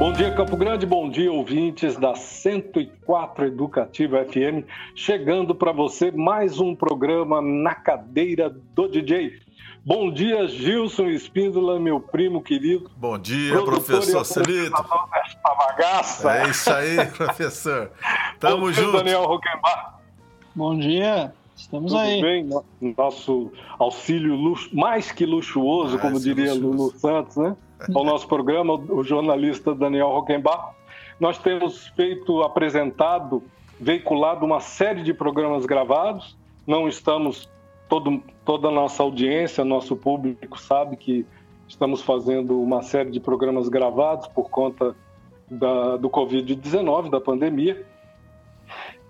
Bom dia, Campo Grande, bom dia, ouvintes da 104 Educativa FM. Chegando para você mais um programa na cadeira do DJ. Bom dia, Gilson Espíndola, meu primo querido. Bom dia, professor Celito. bagaça. É isso aí, professor. Tamo junto. Daniel Roquembar. Bom dia. Estamos Tudo aí. bem? Nosso auxílio luxo, mais que luxuoso, Mais como que diria luxuoso. Lulu Santos, né? Ao nosso programa, o jornalista Daniel Roquembar. Nós temos feito, apresentado, veiculado uma série de programas gravados. Não estamos, todo, toda a nossa audiência, nosso público sabe que estamos fazendo uma série de programas gravados por conta da, do Covid-19, da pandemia.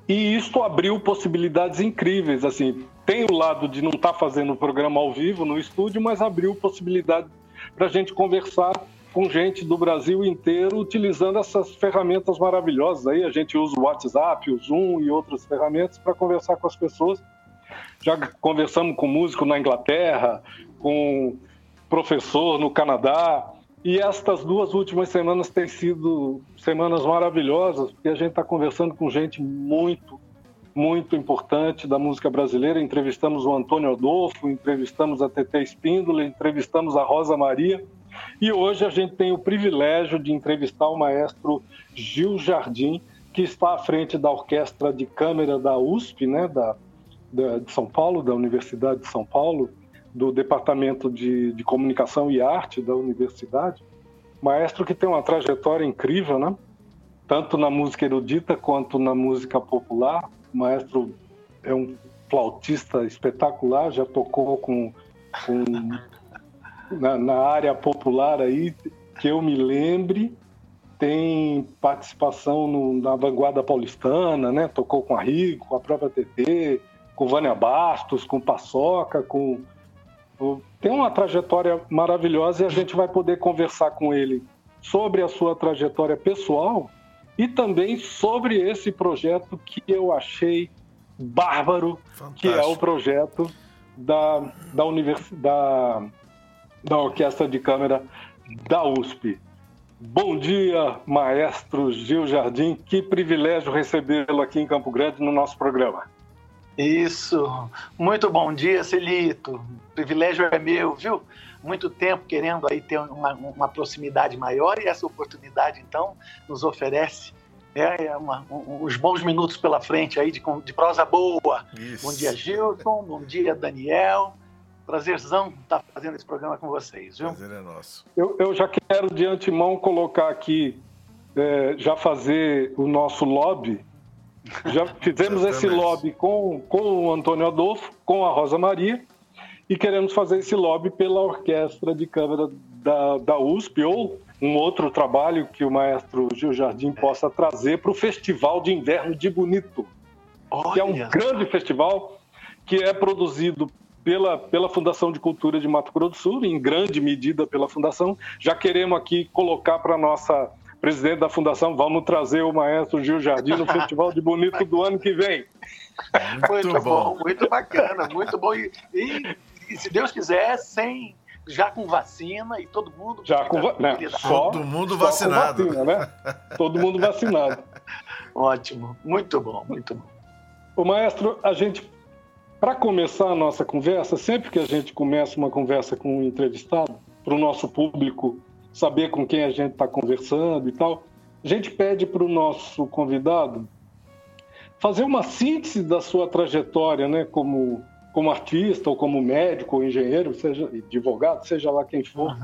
E isto abriu possibilidades incríveis, assim, tem o lado de não estar fazendo o programa ao vivo no estúdio, mas abriu possibilidade para a gente conversar com gente do Brasil inteiro utilizando essas ferramentas maravilhosas. Aí a gente usa o WhatsApp, o Zoom e outras ferramentas para conversar com as pessoas. Já conversamos com músico na Inglaterra, com professor no Canadá. E estas duas últimas semanas têm sido semanas maravilhosas, porque a gente está conversando com gente muito, muito importante da música brasileira. Entrevistamos o Antônio Adolfo, entrevistamos a TT Espíndola, entrevistamos a Rosa Maria. E hoje a gente tem o privilégio de entrevistar o maestro Gil Jardim, que está à frente da Orquestra de Câmara da USP, né, da, da, de São Paulo, da Universidade de São Paulo, do Departamento de, de Comunicação e Arte da Universidade. Maestro que tem uma trajetória incrível, né? Tanto na música erudita quanto na música popular. O maestro é um flautista espetacular, já tocou com, com na, na área popular aí, que eu me lembre, tem participação no, na vanguarda paulistana, né? Tocou com a Rico, com a própria TT, com Vânia Bastos, com Paçoca, com tem uma trajetória maravilhosa e a gente vai poder conversar com ele sobre a sua trajetória pessoal e também sobre esse projeto que eu achei bárbaro, que é o Fantástico. projeto da, da, univers, da, da Orquestra de Câmara da USP. Bom dia, maestro Gil Jardim. Que privilégio recebê-lo aqui em Campo Grande no nosso programa. Isso. Muito bom dia, Celito. O privilégio é meu, viu? Muito tempo querendo aí ter uma, uma proximidade maior e essa oportunidade, então, nos oferece é, é uma, um, uns bons minutos pela frente aí de, de prosa boa. Isso. Bom dia, Gilson. Bom dia, Daniel. Prazerzão estar fazendo esse programa com vocês, viu? Prazer é nosso. Eu, eu já quero de antemão colocar aqui, é, já fazer o nosso lobby. Já fizemos esse lobby com, com o Antônio Adolfo, com a Rosa Maria, e queremos fazer esse lobby pela Orquestra de Câmara da, da USP ou um outro trabalho que o maestro Gil Jardim possa trazer para o Festival de Inverno de Bonito que é um Olha, grande festival que é produzido pela, pela Fundação de Cultura de Mato Grosso do Sul, em grande medida pela Fundação. Já queremos aqui colocar para a nossa presidente da Fundação, vamos trazer o maestro Gil Jardim no Festival de Bonito do ano que vem. Muito, muito bom. bom, muito bacana, muito bom. E- e se Deus quiser, sem já com vacina e todo mundo Já com va- né, só- Todo mundo Só vacinado. vacina, né? Todo mundo vacinado. Ótimo, muito bom, muito bom. O maestro, a gente, para começar a nossa conversa, sempre que a gente começa uma conversa com um entrevistado, para o nosso público saber com quem a gente está conversando e tal, a gente pede para o nosso convidado fazer uma síntese da sua trajetória, né, como, como artista, ou como médico, ou engenheiro, seja advogado, seja lá quem for.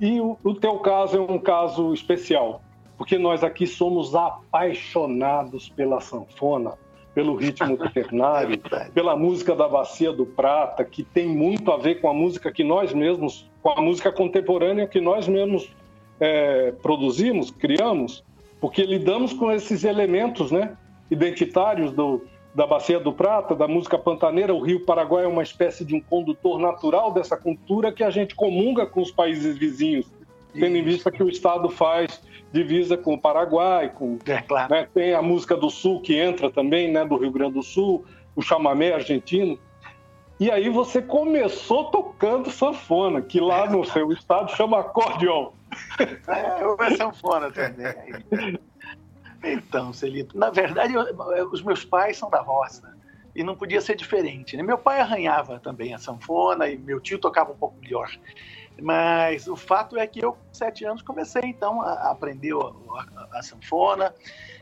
E o, o teu caso é um caso especial, porque nós aqui somos apaixonados pela sanfona, pelo ritmo É ternário, verdade. pela música da Bacia do Prata, que tem muito a ver com a música que nós mesmos, com a música contemporânea que nós mesmos é, produzimos, criamos, porque lidamos com esses elementos né, identitários do, da Bacia do Prata, da música pantaneira. O Rio Paraguai é uma espécie de um condutor natural dessa cultura que a gente comunga com os países vizinhos, tendo em vista que o Estado faz divisa com o Paraguai, com É claro. né? Tem a música do Sul que entra também, né? Do Rio Grande do Sul, o chamamé argentino. E aí você começou tocando sanfona, que lá no seu estado chama acordeon. É, ou é sanfona também. Então, Celito, na verdade, eu, os meus pais são da roça e não podia ser diferente. Né? Meu pai arranhava também a sanfona e meu tio tocava um pouco melhor. Mas o fato é que eu, com sete anos, comecei então a aprender a, a, a sanfona.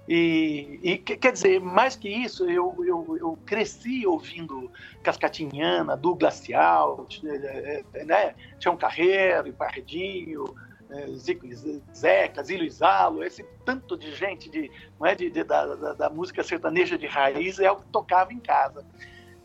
E, e, quer dizer, mais que isso, eu, eu, eu cresci ouvindo Cascatinhana, do Glacial, né? Tião Carreiro e Pardinho, Zico Zeca, Zílio Isalo, esse tanto de gente de, não é, de, de da, da, da, música sertaneja de raiz é o que tocava em casa.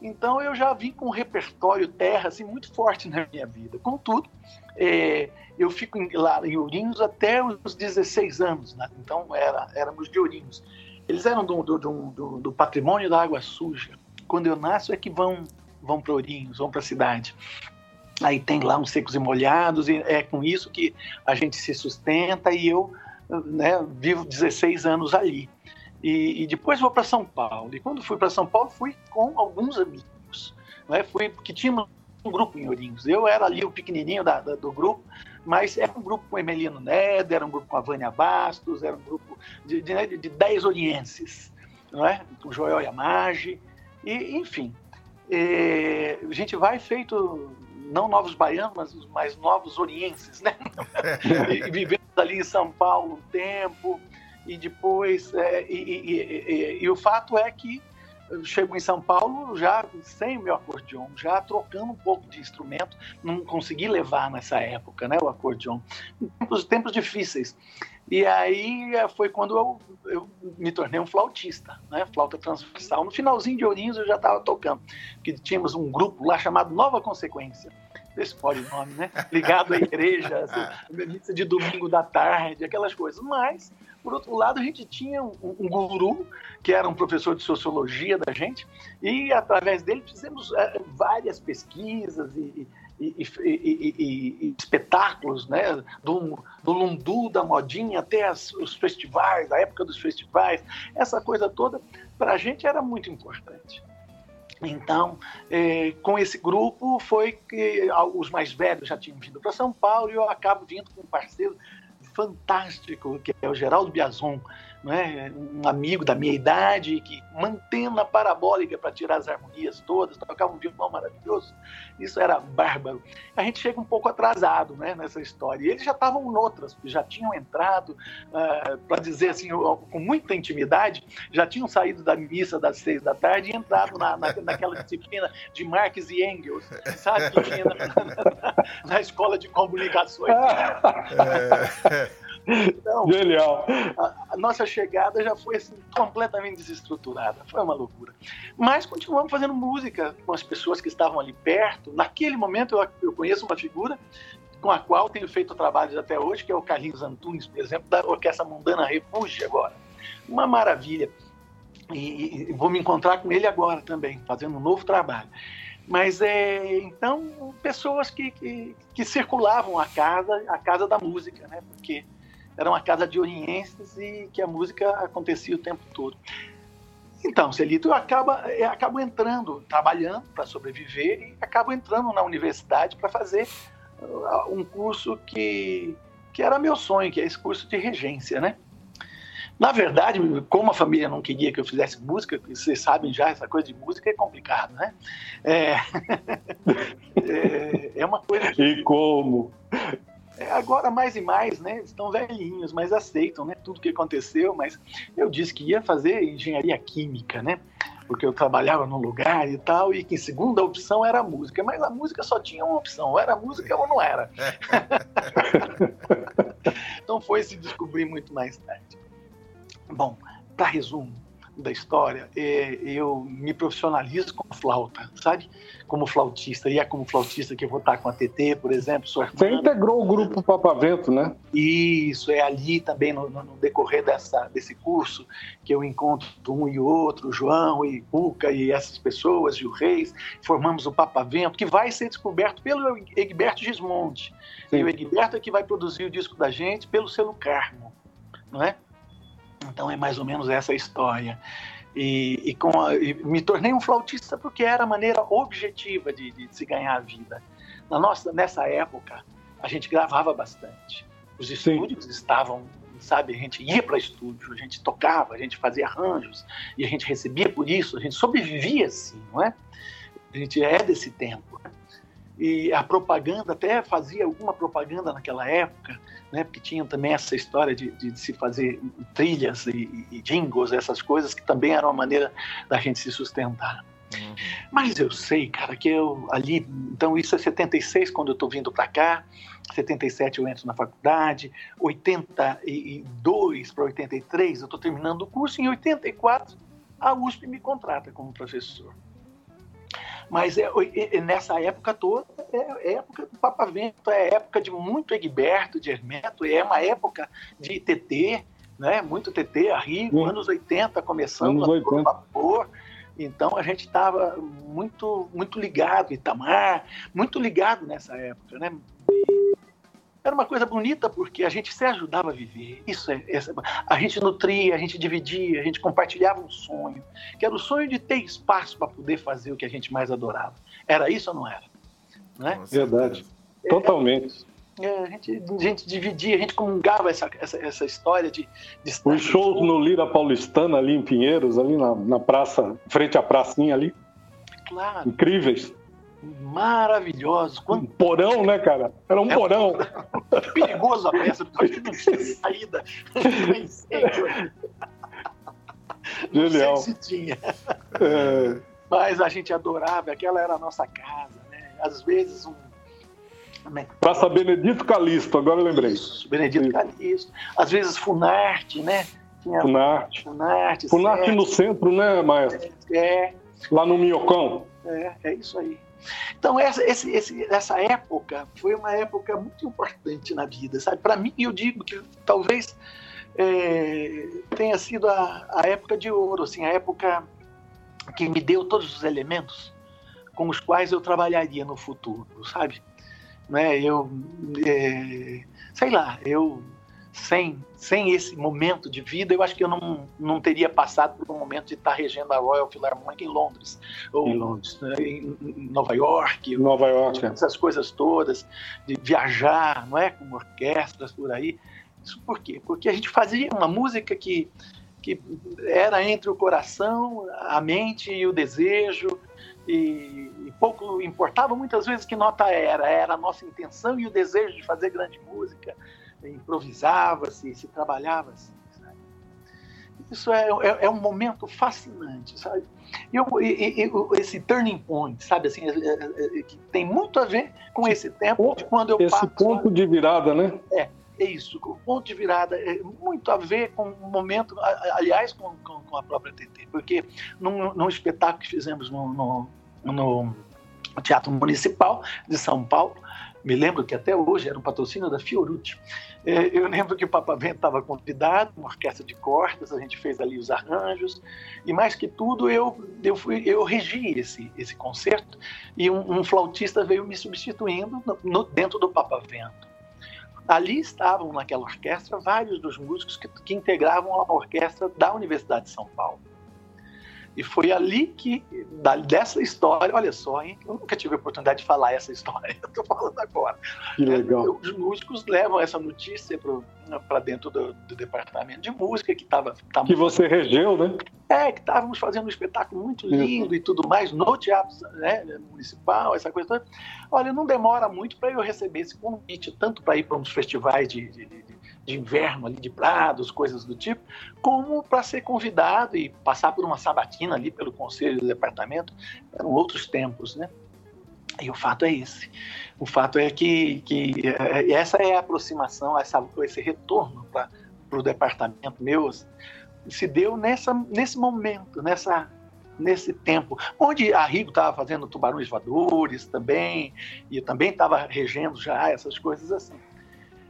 Então eu já vim com um repertório terra assim, muito forte na minha vida. Contudo, é, eu fico em, lá em Ourinhos até os 16 anos, né? então era, éramos de Ourinhos. Eles eram do, do, do, do, patrimônio da água suja. Quando eu nasço é que vão, vão para Ourinhos, vão para a cidade. Aí tem lá uns secos e molhados, e é com isso que a gente se sustenta e eu né, vivo 16 anos ali. E, e depois vou para São Paulo. E quando fui para São Paulo, fui com alguns amigos. Né? Fui porque tínhamos um grupo em Ourinhos. Eu era ali o pequenininho da, da, do grupo, mas era um grupo com Emelino Neder, era um grupo com a Vânia Bastos, era um grupo de, de, né, de dez orienses, não é? o Joel Yamagi, e enfim. E, a gente vai feito não novos baianos, mas, mais novos orienses, né? e, vivendo ali em São Paulo um tempo, e depois. É, e, e, e, o fato é que eu chego em São Paulo já sem o meu acordeon, já trocando um pouco de instrumento, não consegui levar nessa época, né, o acordeon. Tempos, tempos difíceis. E aí é, foi quando eu, eu me tornei um flautista, né, flauta transversal. No finalzinho de Ourinhos eu já estava tocando, porque tínhamos um grupo lá chamado Nova Consequência. Esse pode o nome, né? Ligado à igreja, assim, missa de domingo da tarde, aquelas coisas. Mas por outro lado, a gente tinha um, um, guru, que era um professor de sociologia da gente, e através dele fizemos é, várias pesquisas e, e, e, e, espetáculos, né? Do, do lundu, da modinha, até as, os festivais, a época dos festivais, essa coisa toda, para a gente era muito importante. Então, eh, com esse grupo foi que os mais velhos já tinham vindo para São Paulo e eu acabo vindo com um parceiro fantástico, que é o Geraldo Biazon, né? um amigo da minha idade, que mantena parabólica para tirar as harmonias todas, tocava um violão maravilhoso. Isso era bárbaro. A gente chega um pouco atrasado né, nessa história. E eles já estavam noutras, já tinham entrado, uh, ah, para dizer assim, com muita intimidade, já tinham saído da missa das seis da tarde e entrado na, na, naquela disciplina de Marx e Engels, sabe, que tinha na, na, na escola de comunicações. É. Então, Genial. A, a, nossa chegada já foi assim, completamente desestruturada. Foi uma loucura. Mas continuamos fazendo música com as pessoas que estavam ali perto. Naquele momento, eu, eu conheço uma figura com a qual tenho feito trabalhos até hoje, que é o Carlinhos Antunes, por exemplo, da Orquestra Mundana Refúgio agora. Uma maravilha. E, e, vou me encontrar com ele agora também, fazendo um novo trabalho. Mas é então pessoas que, que, que circulavam a casa, a casa da música, né? Porque era uma casa de orienses e que a música acontecia o tempo todo. Então, Celito, eu acabo, eu acabo entrando, trabalhando para sobreviver e acabo entrando na universidade para fazer uh, um curso que, que era meu sonho, que é esse curso de regência, né? Na verdade, como a família não queria que eu fizesse música, vocês sabem já, essa coisa de música é complicado, né? É, é, é uma coisa. Que... E como? É, agora mais e mais, né? Estão velhinhos, mas aceitam, né? Tudo que aconteceu, mas eu disse que ia fazer engenharia química, né? Porque eu trabalhava num lugar e tal, e que segunda opção era a música, mas a música só tinha uma opção, ou era música ou não era. então foi se descobrir muito mais tarde. Bom, para resumo, da história, é, eu me profissionalizo com flauta, sabe? Como flautista. E é como flautista que eu vou estar com a TT, por exemplo. Você integrou o grupo Papavento, né? Isso, é ali também no, no, decorrer dessa, desse curso que eu encontro um e outro, João e Cuca e essas pessoas, e o Reis, formamos o Papavento, que vai ser descoberto pelo Egberto Gismonte. Sim. E o Egberto é que vai produzir o disco da gente pelo selo Carmo, não é? Então é mais ou menos essa a história. E, e, com a, e me tornei um flautista porque era a maneira objetiva de, de, se ganhar a vida. Na nossa, nessa época, a gente gravava bastante. Os estúdios Sim. estavam, sabe, a gente ia para estúdio, a gente tocava, a gente fazia arranjos e a gente recebia por isso, a gente sobrevivia assim, não é? A gente é desse tempo. E a propaganda, até fazia alguma propaganda naquela época, né? Porque tinha também essa história de, de se fazer trilhas e, e jingles, essas coisas que também eram uma maneira da gente se sustentar. Uhum. Mas eu sei, cara, que eu ali. Então, isso é 76 quando eu estou vindo para cá. 77 eu entro na faculdade. 82 para 83 eu estou terminando o curso. Em 84 a USP me contrata como professor. Mas é, é, nessa época toda, é, é época do Papa Vento, é época de muito Egberto, de Hermeto, é uma época de TT, né? muito TT, a Rio, anos 80, começando anos 80. a vapor. Então a gente estava muito, muito ligado, Itamar, muito ligado nessa época, né? Era uma coisa bonita porque a gente se ajudava a viver. Isso é, essa, a gente nutria, a gente dividia, a gente compartilhava um sonho, que era o sonho de ter espaço para poder fazer o que a gente mais adorava. Era isso ou não era? Não é? Verdade. Totalmente. É, a, gente, a gente dividia, a gente comungava essa, essa, essa história de, de Os shows no Lira Paulistana, ali em Pinheiros, ali na, na praça, frente à pracinha ali. Claro. Incríveis. Maravilhosos. Quando... Um porão, né, cara? Era um é porão. Perigoso a peça, porque não tinha saída. Genial. Se tinha. É... Mas a gente adorava, aquela era a nossa casa, né? Às vezes um é Praça Benedito Calixto, agora eu lembrei. Isso, Benedito Isso. Calixto. Às vezes Funarte, né? Tinha Funarte. Funarte, Funarte no centro, né, Maestro? É. Lá no Minhocão. É, é isso aí. Então, essa, esse, esse, essa época foi uma época muito importante na vida, sabe? Para mim, eu digo que talvez é, tenha sido a, a época de ouro, assim, a época que me deu todos os elementos com os quais eu trabalharia no futuro, sabe? né? Eu, é, sei lá, eu sem, sem esse momento de vida, eu acho que eu não, não teria passado por um momento de estar regendo a Royal Philharmonic em Londres, ou em, Londres. Né, em, Nova York, Nova York, é. essas coisas todas, de viajar, não é, com orquestras por aí. Isso por quê? Porque a gente fazia uma música que, que era entre o coração, a mente e o desejo, e, e, pouco importava muitas vezes que nota era, era a nossa intenção e o desejo de fazer grande música, improvisava-se, se trabalhava-se. Isso é, é, é, um momento fascinante, sabe? Eu, esse turning point, sabe, assim, é, é, é, que tem muito a ver com esse tempo de quando eu esse passo... Esse ponto de virada, né? É, é isso, o ponto de virada é muito a ver com o momento, aliás, com, com, com a própria TT, porque num, num, espetáculo que fizemos no, no, no, Teatro Municipal de São Paulo, me lembro que até hoje era um patrocínio da Fiorucci. É, eu lembro que o Papa Vento estava convidado, uma orquestra de cordas, a gente fez ali os arranjos, e mais que tudo eu, eu, fui, eu regi esse, esse concerto, e um, um flautista veio me substituindo no, no, dentro do Papa Vento. Ali estavam naquela orquestra vários dos músicos que, que integravam a orquestra da Universidade de São Paulo. E foi ali que, dessa história, olha só, hein? Eu nunca tive a oportunidade de falar essa história, eu estou falando agora. Que legal. Os músicos levam essa notícia para dentro do, do, departamento de música que estava. Que você regeu, né? É, que estávamos fazendo um espetáculo muito lindo Isso. e tudo mais no teatro né, municipal, essa coisa toda. Olha, não demora muito para eu receber esse convite, tanto para ir para uns festivais de, de, de de inverno ali de prados, coisas do tipo, como para ser convidado e passar por uma sabatina ali pelo conselho do departamento, eram outros tempos, né? E o fato é esse. O fato é que, que é, essa é a aproximação, essa, esse retorno para o departamento meu se deu nessa, nesse momento, nessa, nesse tempo, onde a Rigo estava fazendo tubarões voadores também, e também estava regendo já essas coisas assim.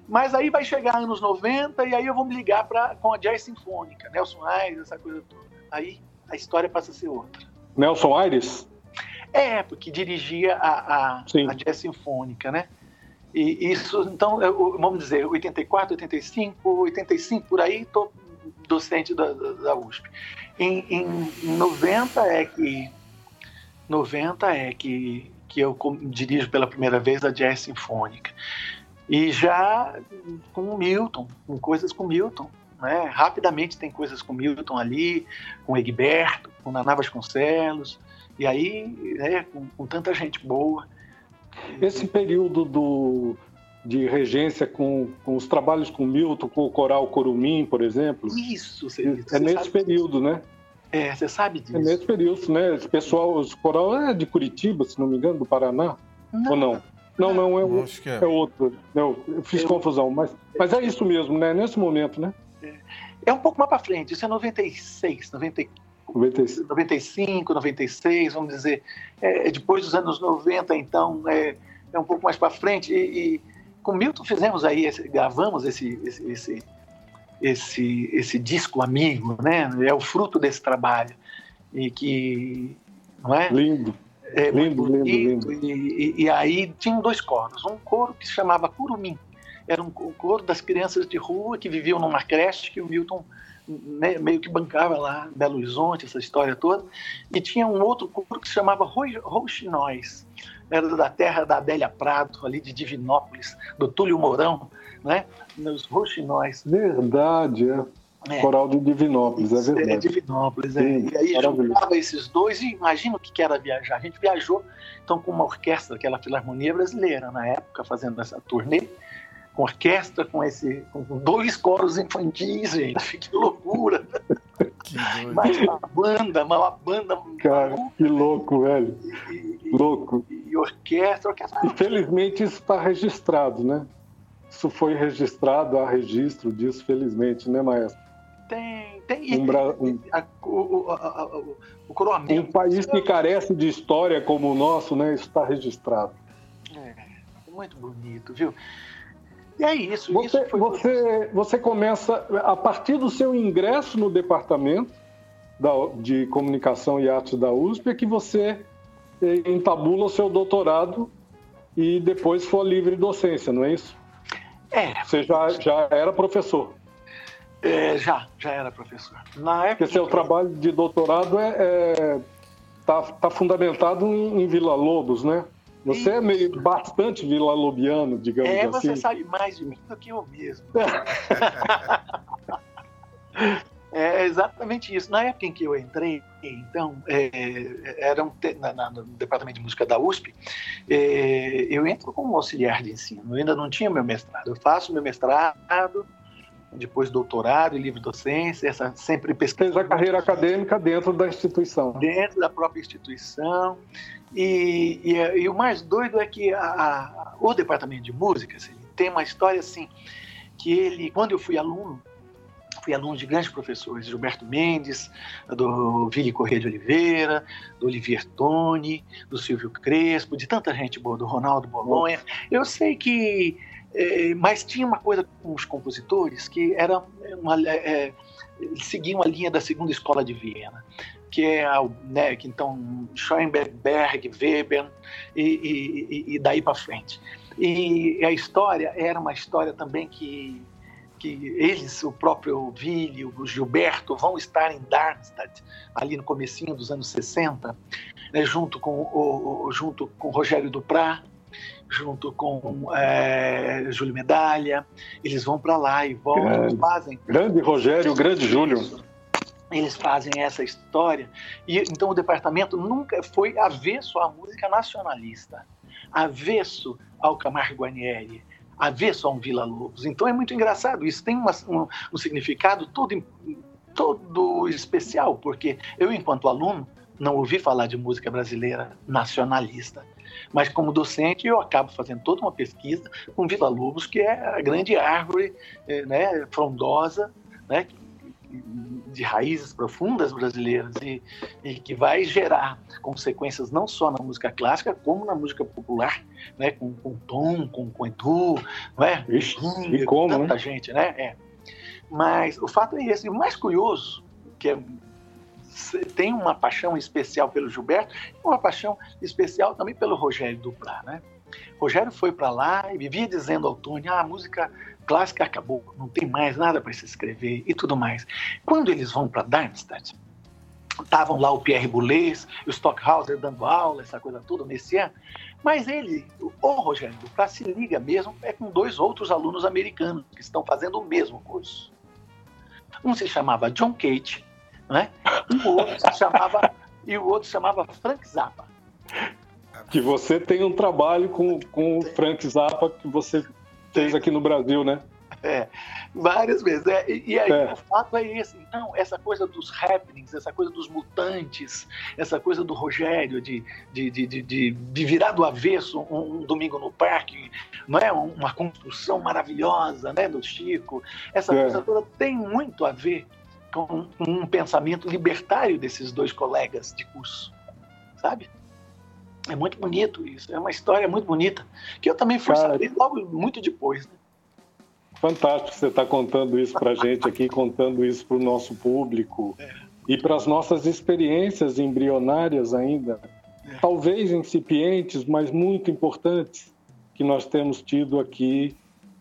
Mas aí vai chegar anos 90 e aí eu vou me ligar pra, com a Jazz Sinfônica, Nelson Aires, essa coisa toda. Aí a história passa a ser outra. Nelson Aires? É, porque dirigia a, a, a Jazz Sinfônica, né? E isso, então, eu, vamos dizer, 84, 85, 85 por aí, estou docente da, da, da USP. Em, em 90 é que 90 é que, que eu dirijo pela primeira vez a Jazz Sinfônica. E já com Milton, com coisas com Milton. Né? Rapidamente tem coisas com Milton ali, com Egberto, com Naná Vasconcelos, e aí né, com, com tanta gente boa. Esse período do, de regência com, com os trabalhos com Milton, com o coral Corumim, por exemplo. Isso, você, é nesse período, disso. né? É, você sabe disso. É nesse período, né? Esse pessoal, os coral é de Curitiba, se não me engano, do Paraná. Não. Ou não? Não, não, é, o, é. é outro. Não, eu fiz eu... confusão, mas, mas é isso mesmo, né? Nesse momento, né? É, é um pouco mais para frente, isso é 96, 90, 96. 95, 96, vamos dizer. É, depois dos anos 90, então, é, é um pouco mais para frente. E, e, com Milton fizemos aí, esse, gravamos esse, esse, esse, esse, esse disco amigo, né? É o fruto desse trabalho. E que, não é? Lindo. É, lindo, bonito, lindo, lindo. E, e, e, aí tinham dois coros. Um coro que se chamava Curumim. Era um coro das crianças de rua que viviam numa creche que o Milton né, meio que bancava lá Belo Horizonte, essa história toda. E tinha um outro coro que se chamava Rouxinóis. Era da terra da Adélia Prado, ali de Divinópolis, do Túlio Mourão, né? Nos Rouxinóis. Verdade, é. É. Coral de Divinópolis, é verdade. É, Divinópolis, é. Sim, e aí juntava esses dois e imagina o que era viajar. A gente viajou então com uma orquestra, aquela Filarmonia Brasileira, na época, fazendo essa turnê, com orquestra, com esse com dois coros infantis, gente. Que loucura! Que Mas uma banda, uma banda. Cara, que louco, velho. E, e, louco. E, e orquestra, orquestra. Infelizmente isso está registrado, né? Isso foi registrado, há registro disso, felizmente, né, Maestro? Tem, tem. Um, um, a, o, a, o, o coroamento. Um país que carece de história como o nosso, né? Isso está registrado. É, muito bonito, viu? E é isso. Você, isso você, você começa, a partir do seu ingresso no departamento da, de comunicação e arte da USP, é que você eh, entabula o seu doutorado e depois for livre docência, não é isso? É. Você já, já era professor. É, já, já era professor. Na época. Porque seu trabalho de doutorado é, é tá, tá fundamentado em, em Vila Lobos, né? Você é meio bastante vila-lobiano, digamos é, assim. É, você sabe mais de mim do que eu mesmo. é exatamente isso. Na época em que eu entrei, então, é, era um, na, na, no departamento de música da USP, é, eu entro como auxiliar de ensino. Eu ainda não tinha meu mestrado. Eu faço meu mestrado depois doutorado em livre docência, essa sempre pesquisa. Fez a carreira acadêmica dentro da instituição. Dentro da própria instituição. E, e, e o mais doido é que a, a, o departamento de música assim, tem uma história assim, que ele, quando eu fui aluno, fui aluno de grandes professores, Gilberto Mendes, do Vili Corrêa de Oliveira, do Olivier Toni, do Silvio Crespo, de tanta gente boa, do Ronaldo Bolonha. Eu sei que mas tinha uma coisa com os compositores que era uma, é, seguiam a linha da segunda escola de Viena, que é a, né, que então Schoenberg, Berg, Weber e, e, e daí para frente. E a história era uma história também que que eles, o próprio Ville, o Gilberto, vão estar em Darmstadt, ali no comecinho dos anos 60, né, junto, com o, junto com Rogério Duprat, junto com é, Júlio Medalha. Eles vão para lá e voltam, grande, fazem. Grande Rogério, grande Júlio. Eles fazem essa história. E então o departamento nunca foi avesso à música nacionalista, avesso ao Camargo Guarnieri, avesso a um Vila Lobos. Então é muito engraçado. Isso tem uma, um, um significado todo, todo especial, porque eu, enquanto aluno, não ouvi falar de música brasileira nacionalista. Mas como docente, eu acabo fazendo toda uma pesquisa com Vila Lobos, que é a grande árvore eh, né, frondosa, né, de raízes profundas brasileiras e, e, que vai gerar consequências não só na música clássica, como na música popular, né, com, com Tom, com, com Edu, não é? Ixi, e como, tanta né? gente, né? É. Mas o fato é esse. O mais curioso, que é tem uma paixão especial pelo Gilberto e uma paixão especial também pelo Rogério Duplat, né? Rogério foi para lá e vivia dizendo ao Tony: ah, a música clássica acabou, não tem mais nada para se escrever e tudo mais. Quando eles vão para Darmstadt, estavam lá o Pierre Boulez, o Stockhauser dando aula, essa coisa toda nesse ano. Mas ele, o Rogério, para se liga mesmo, é com dois outros alunos americanos que estão fazendo o mesmo curso. Um se chamava John Cage, né? E o outro se chamava e o outro chamava Frank Zappa. Que você tem um trabalho com, com o Frank Zappa que você fez aqui no Brasil, né? É, várias vezes. É, e aí é. o fato é esse. Então, essa coisa dos happenings, essa coisa dos mutantes, essa coisa do Rogério de, de, de, de, de virar do avesso um, um, domingo no parque, não é? Uma construção maravilhosa né, do Chico. Essa é. coisa toda tem muito a ver com um pensamento libertário desses dois colegas de curso, sabe? É muito bonito isso, é uma história muito bonita, que eu também fui Cara, saber logo muito depois. Né? Fantástico você estar tá contando isso para a gente aqui, contando isso para o nosso público é. e para as nossas experiências embrionárias ainda, é. talvez incipientes, mas muito importantes, que nós temos tido aqui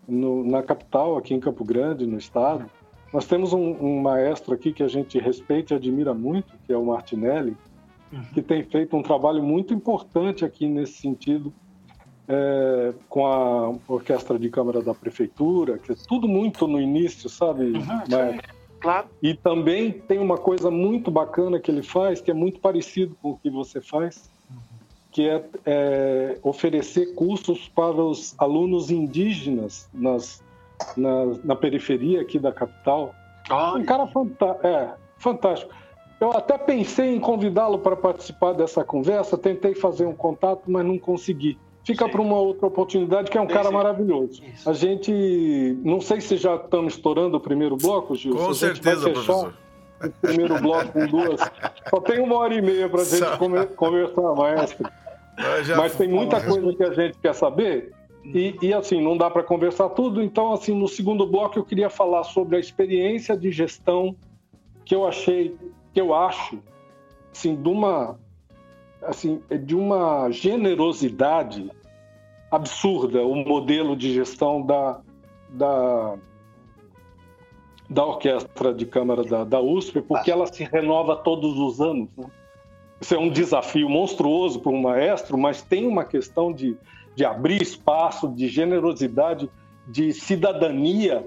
no, na capital, aqui em Campo Grande, no estado. Nós temos um, um, maestro aqui que a gente respeita e admira muito, que é o Martinelli, uhum. que tem feito um trabalho muito importante aqui nesse sentido, é, com a Orquestra de Câmara da Prefeitura, que é tudo muito no início, sabe? Uhum, Mas, claro. E também tem uma coisa muito bacana que ele faz, que é muito parecido com o que você faz, uhum. que é, é oferecer cursos para os alunos indígenas nas na, na periferia aqui da capital. Olha. Um cara é, fantástico. Eu até pensei em convidá-lo para participar dessa conversa, tentei fazer um contato, mas não consegui. Fica para uma outra oportunidade, que é um cara maravilhoso. Isso. A gente, não sei se já estamos estourando o primeiro bloco, Gil. Com certeza, professor. O primeiro bloco com duas. Só tem uma hora e meia para a gente conversar, maestro. Mas tem muita coisa que a gente quer saber. E, e, assim, não dá para conversar tudo, então, assim, no segundo bloco eu queria falar sobre a experiência de gestão que eu achei, que eu acho, assim, de uma, assim, de uma generosidade absurda o modelo de gestão da, da, da orquestra de câmara da, da USP, porque ela se renova todos os anos. Né? Isso é um desafio monstruoso para um maestro, mas tem uma questão de de abrir espaço, de generosidade, de cidadania,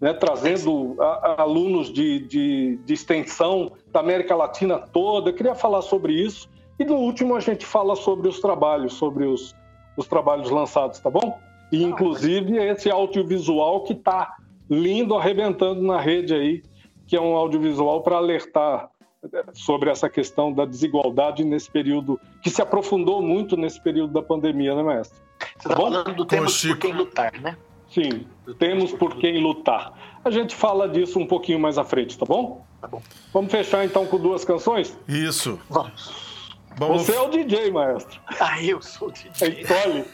né, trazendo a, a alunos de, de, de, extensão da América Latina toda. Eu queria falar sobre isso. E no último a gente fala sobre os trabalhos, sobre os, os trabalhos lançados, tá bom? E inclusive esse audiovisual que está lindo, arrebentando na rede aí, que é um audiovisual para alertar sobre essa questão da desigualdade nesse período, que se aprofundou muito nesse período da pandemia, né, mestre? Você está falando do temos por quem lutar, né? Sim, temos por quem lutar. A gente fala disso um pouquinho mais à frente, tá bom? Tá bom. Vamos fechar então com duas canções? Isso. Vamos. Vamos. Você é o DJ, maestro. Ah, eu sou o DJ. Escolhe.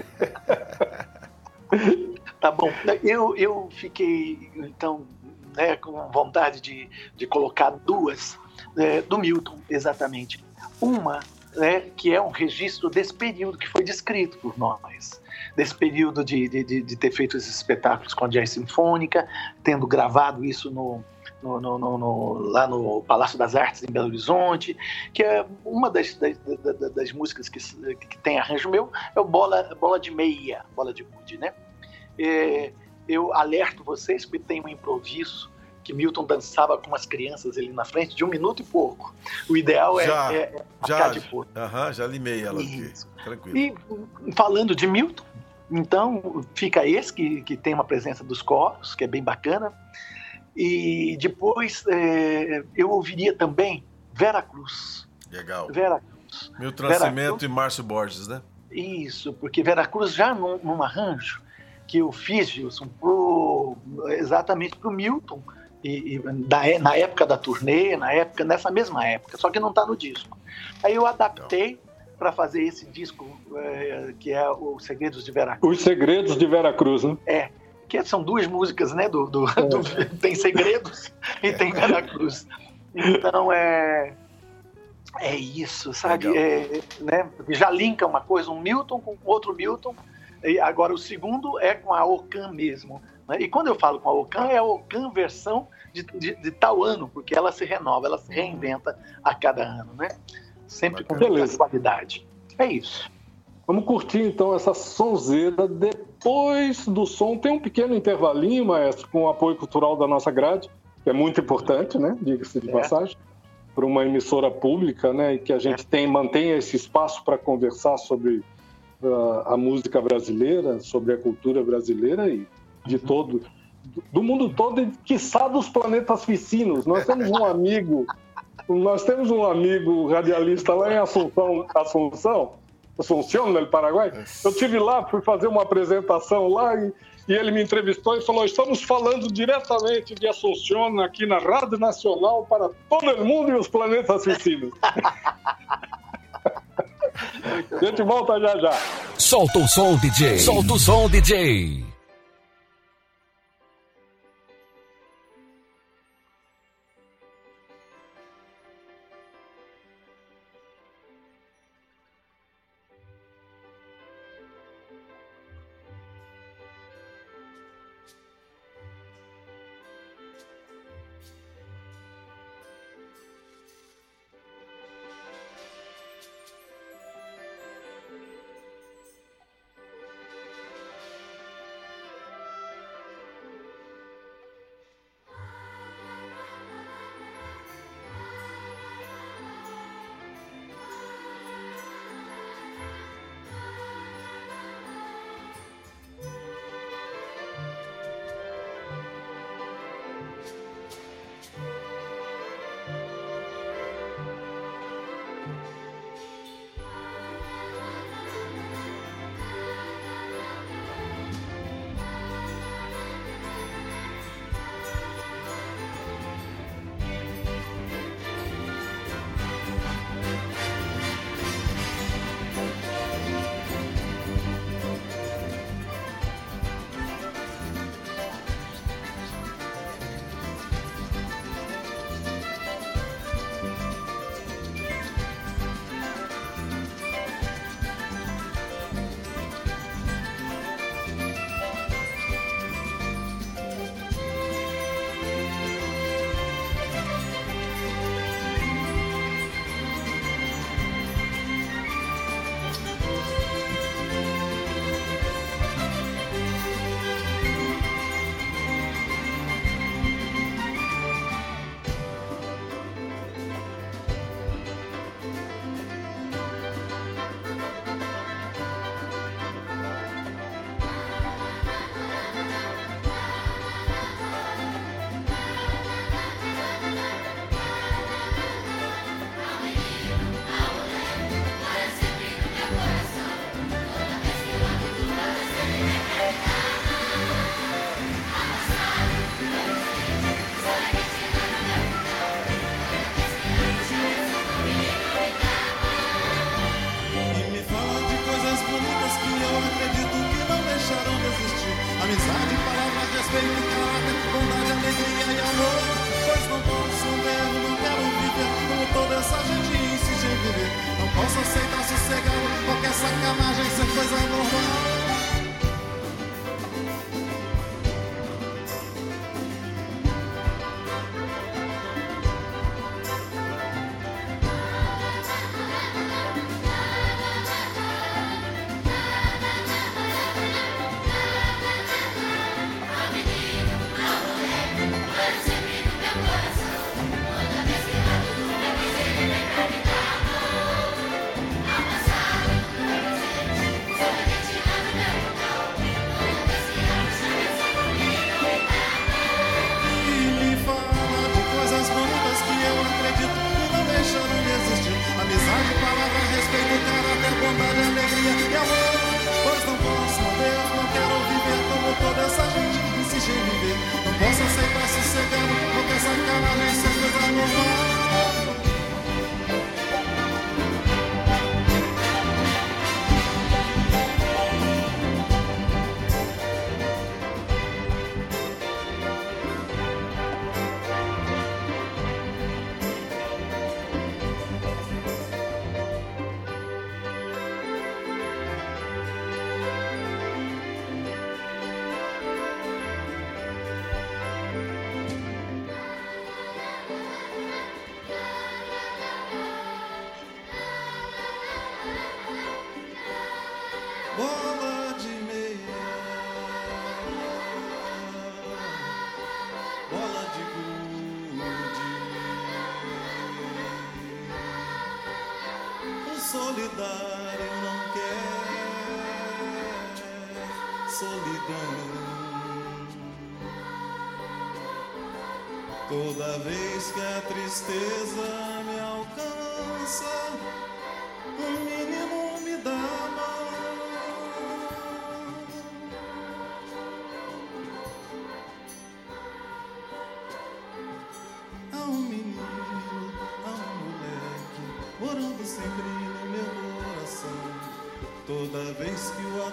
tá bom. Eu, eu fiquei, então, né, com vontade de, de colocar duas é, do Milton, exatamente. Uma, né, que é um registro desse período que foi descrito por nós, desse período de, de, de ter feito esses espetáculos com a Jazz Sinfônica, tendo gravado isso no, no, no, no, lá no Palácio das Artes em Belo Horizonte, que é uma das, das, das, músicas que, que, tem arranjo meu, é o Bola, bola de Meia, Bola de Wood, né? É, eu alerto vocês que tem um improviso que Milton dançava com umas crianças ali na frente de um minuto e pouco. O ideal é, já, é, é já, de pôr. Aham, já limei ela aqui. Tranquilo. E falando de Milton, então fica esse que, que tem uma presença dos coros, que é bem bacana. E depois é, eu ouviria também Vera Cruz. Legal. Vera Cruz. Milton Nascimento e Márcio Borges, né? Isso, porque Vera Cruz já num, num arranjo que eu fiz, Gilson, pro, exatamente para o Milton, e, e da, na época da turnê, na época, nessa mesma época, só que não está no disco. Aí eu adaptei para fazer esse disco é, que é Os Segredos de Veracruz. Os Segredos de Veracruz, né? É, que são duas músicas, né? Do, do, é. do tem Segredos e tem Veracruz. Então é é isso, sabe? É, né? Já linka uma coisa, um Milton com outro Milton. E agora o segundo é com a Ocam mesmo Né? E quando eu falo com a Ocan, é a Ocan versão de, de, de, tal ano, porque ela se renova, ela se reinventa a cada ano, né? Sempre com muita qualidade. É isso. Vamos curtir então essa sonzeira. Depois do som, tem um pequeno intervalinho, maestro, com o apoio cultural da nossa grade, que é muito importante, né? Diga-se de é. passagem, para uma emissora pública, né? E que a gente é. tem, mantenha esse espaço para conversar sobre uh, a música brasileira, sobre a cultura brasileira e de todo, do mundo todo e, quiçá, dos planetas vizinhos. Nós temos um amigo, nós temos um amigo radialista lá em Assunção, Assunção Assunção, no Paraguai. Eu tive lá, fui fazer uma apresentação lá e, e ele me entrevistou e falou: estamos falando diretamente de Assunção aqui na Rádio Nacional para todo o mundo e os planetas vizinhos. A gente volta já já. Solta o som, DJ. Solta o som, DJ.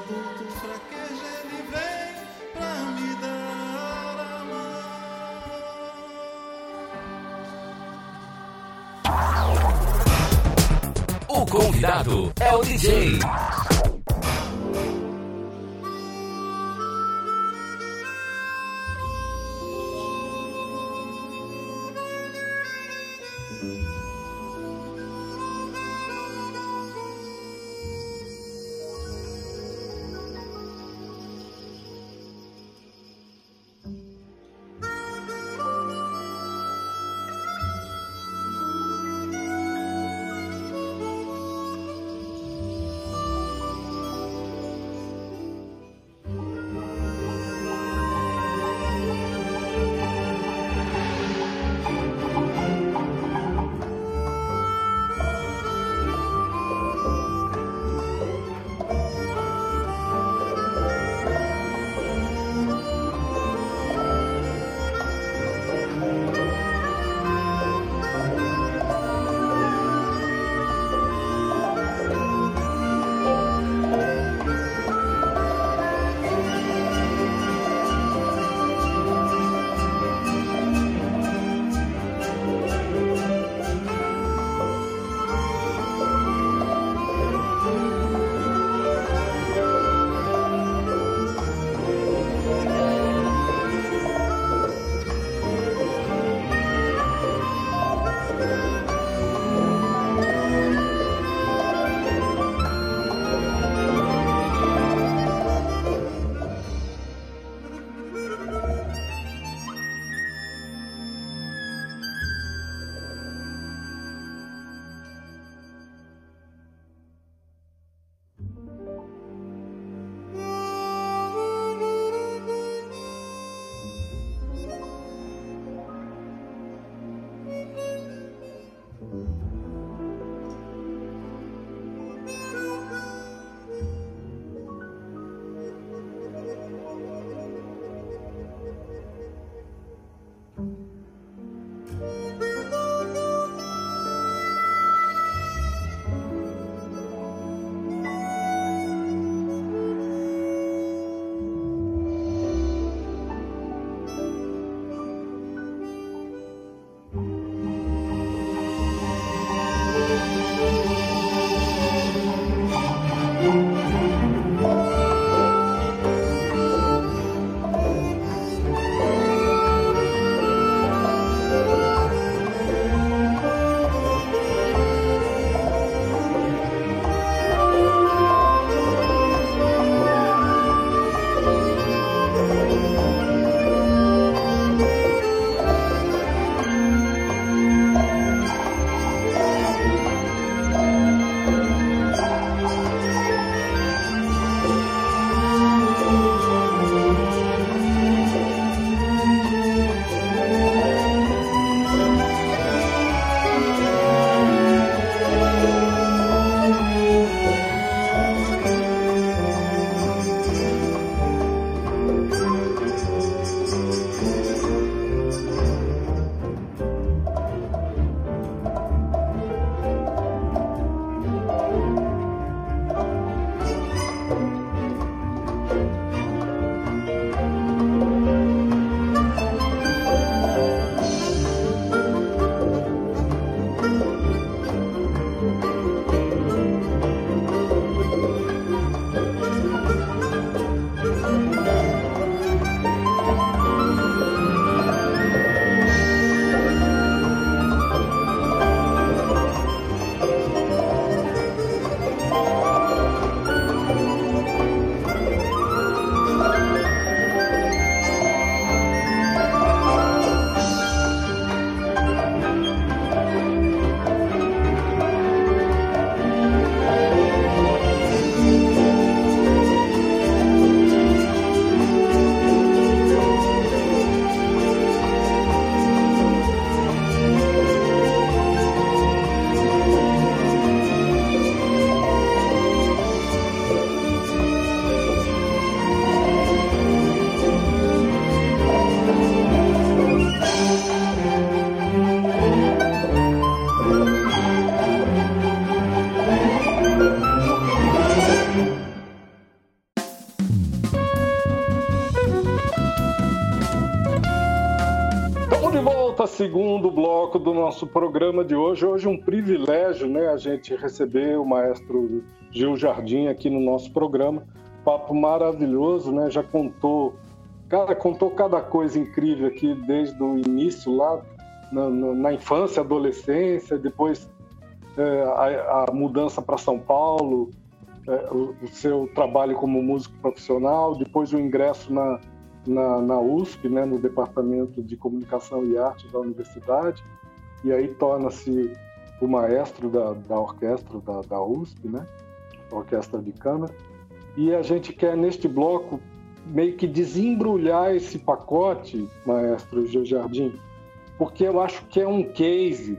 corpo fraqueja, ele vem pra me dar a mão. O convidado é o DJ. Nosso programa de hoje. Hoje um privilégio, né, a gente receber o maestro Gil Jardim aqui no nosso programa. Papo maravilhoso, né? Já contou, cara, contou cada coisa incrível aqui desde o início lá na, na, na infância, adolescência, depois é, a, a, mudança para São Paulo, é, o, o, seu trabalho como músico profissional, depois o ingresso na, na, na, USP, né, no Departamento de Comunicação e Arte da Universidade, e aí torna-se o maestro da, da orquestra da, da USP, né, Orquestra de Câmara. E a gente quer, neste bloco, meio que desembrulhar esse pacote, maestro Gil Jardim, porque eu acho que é um case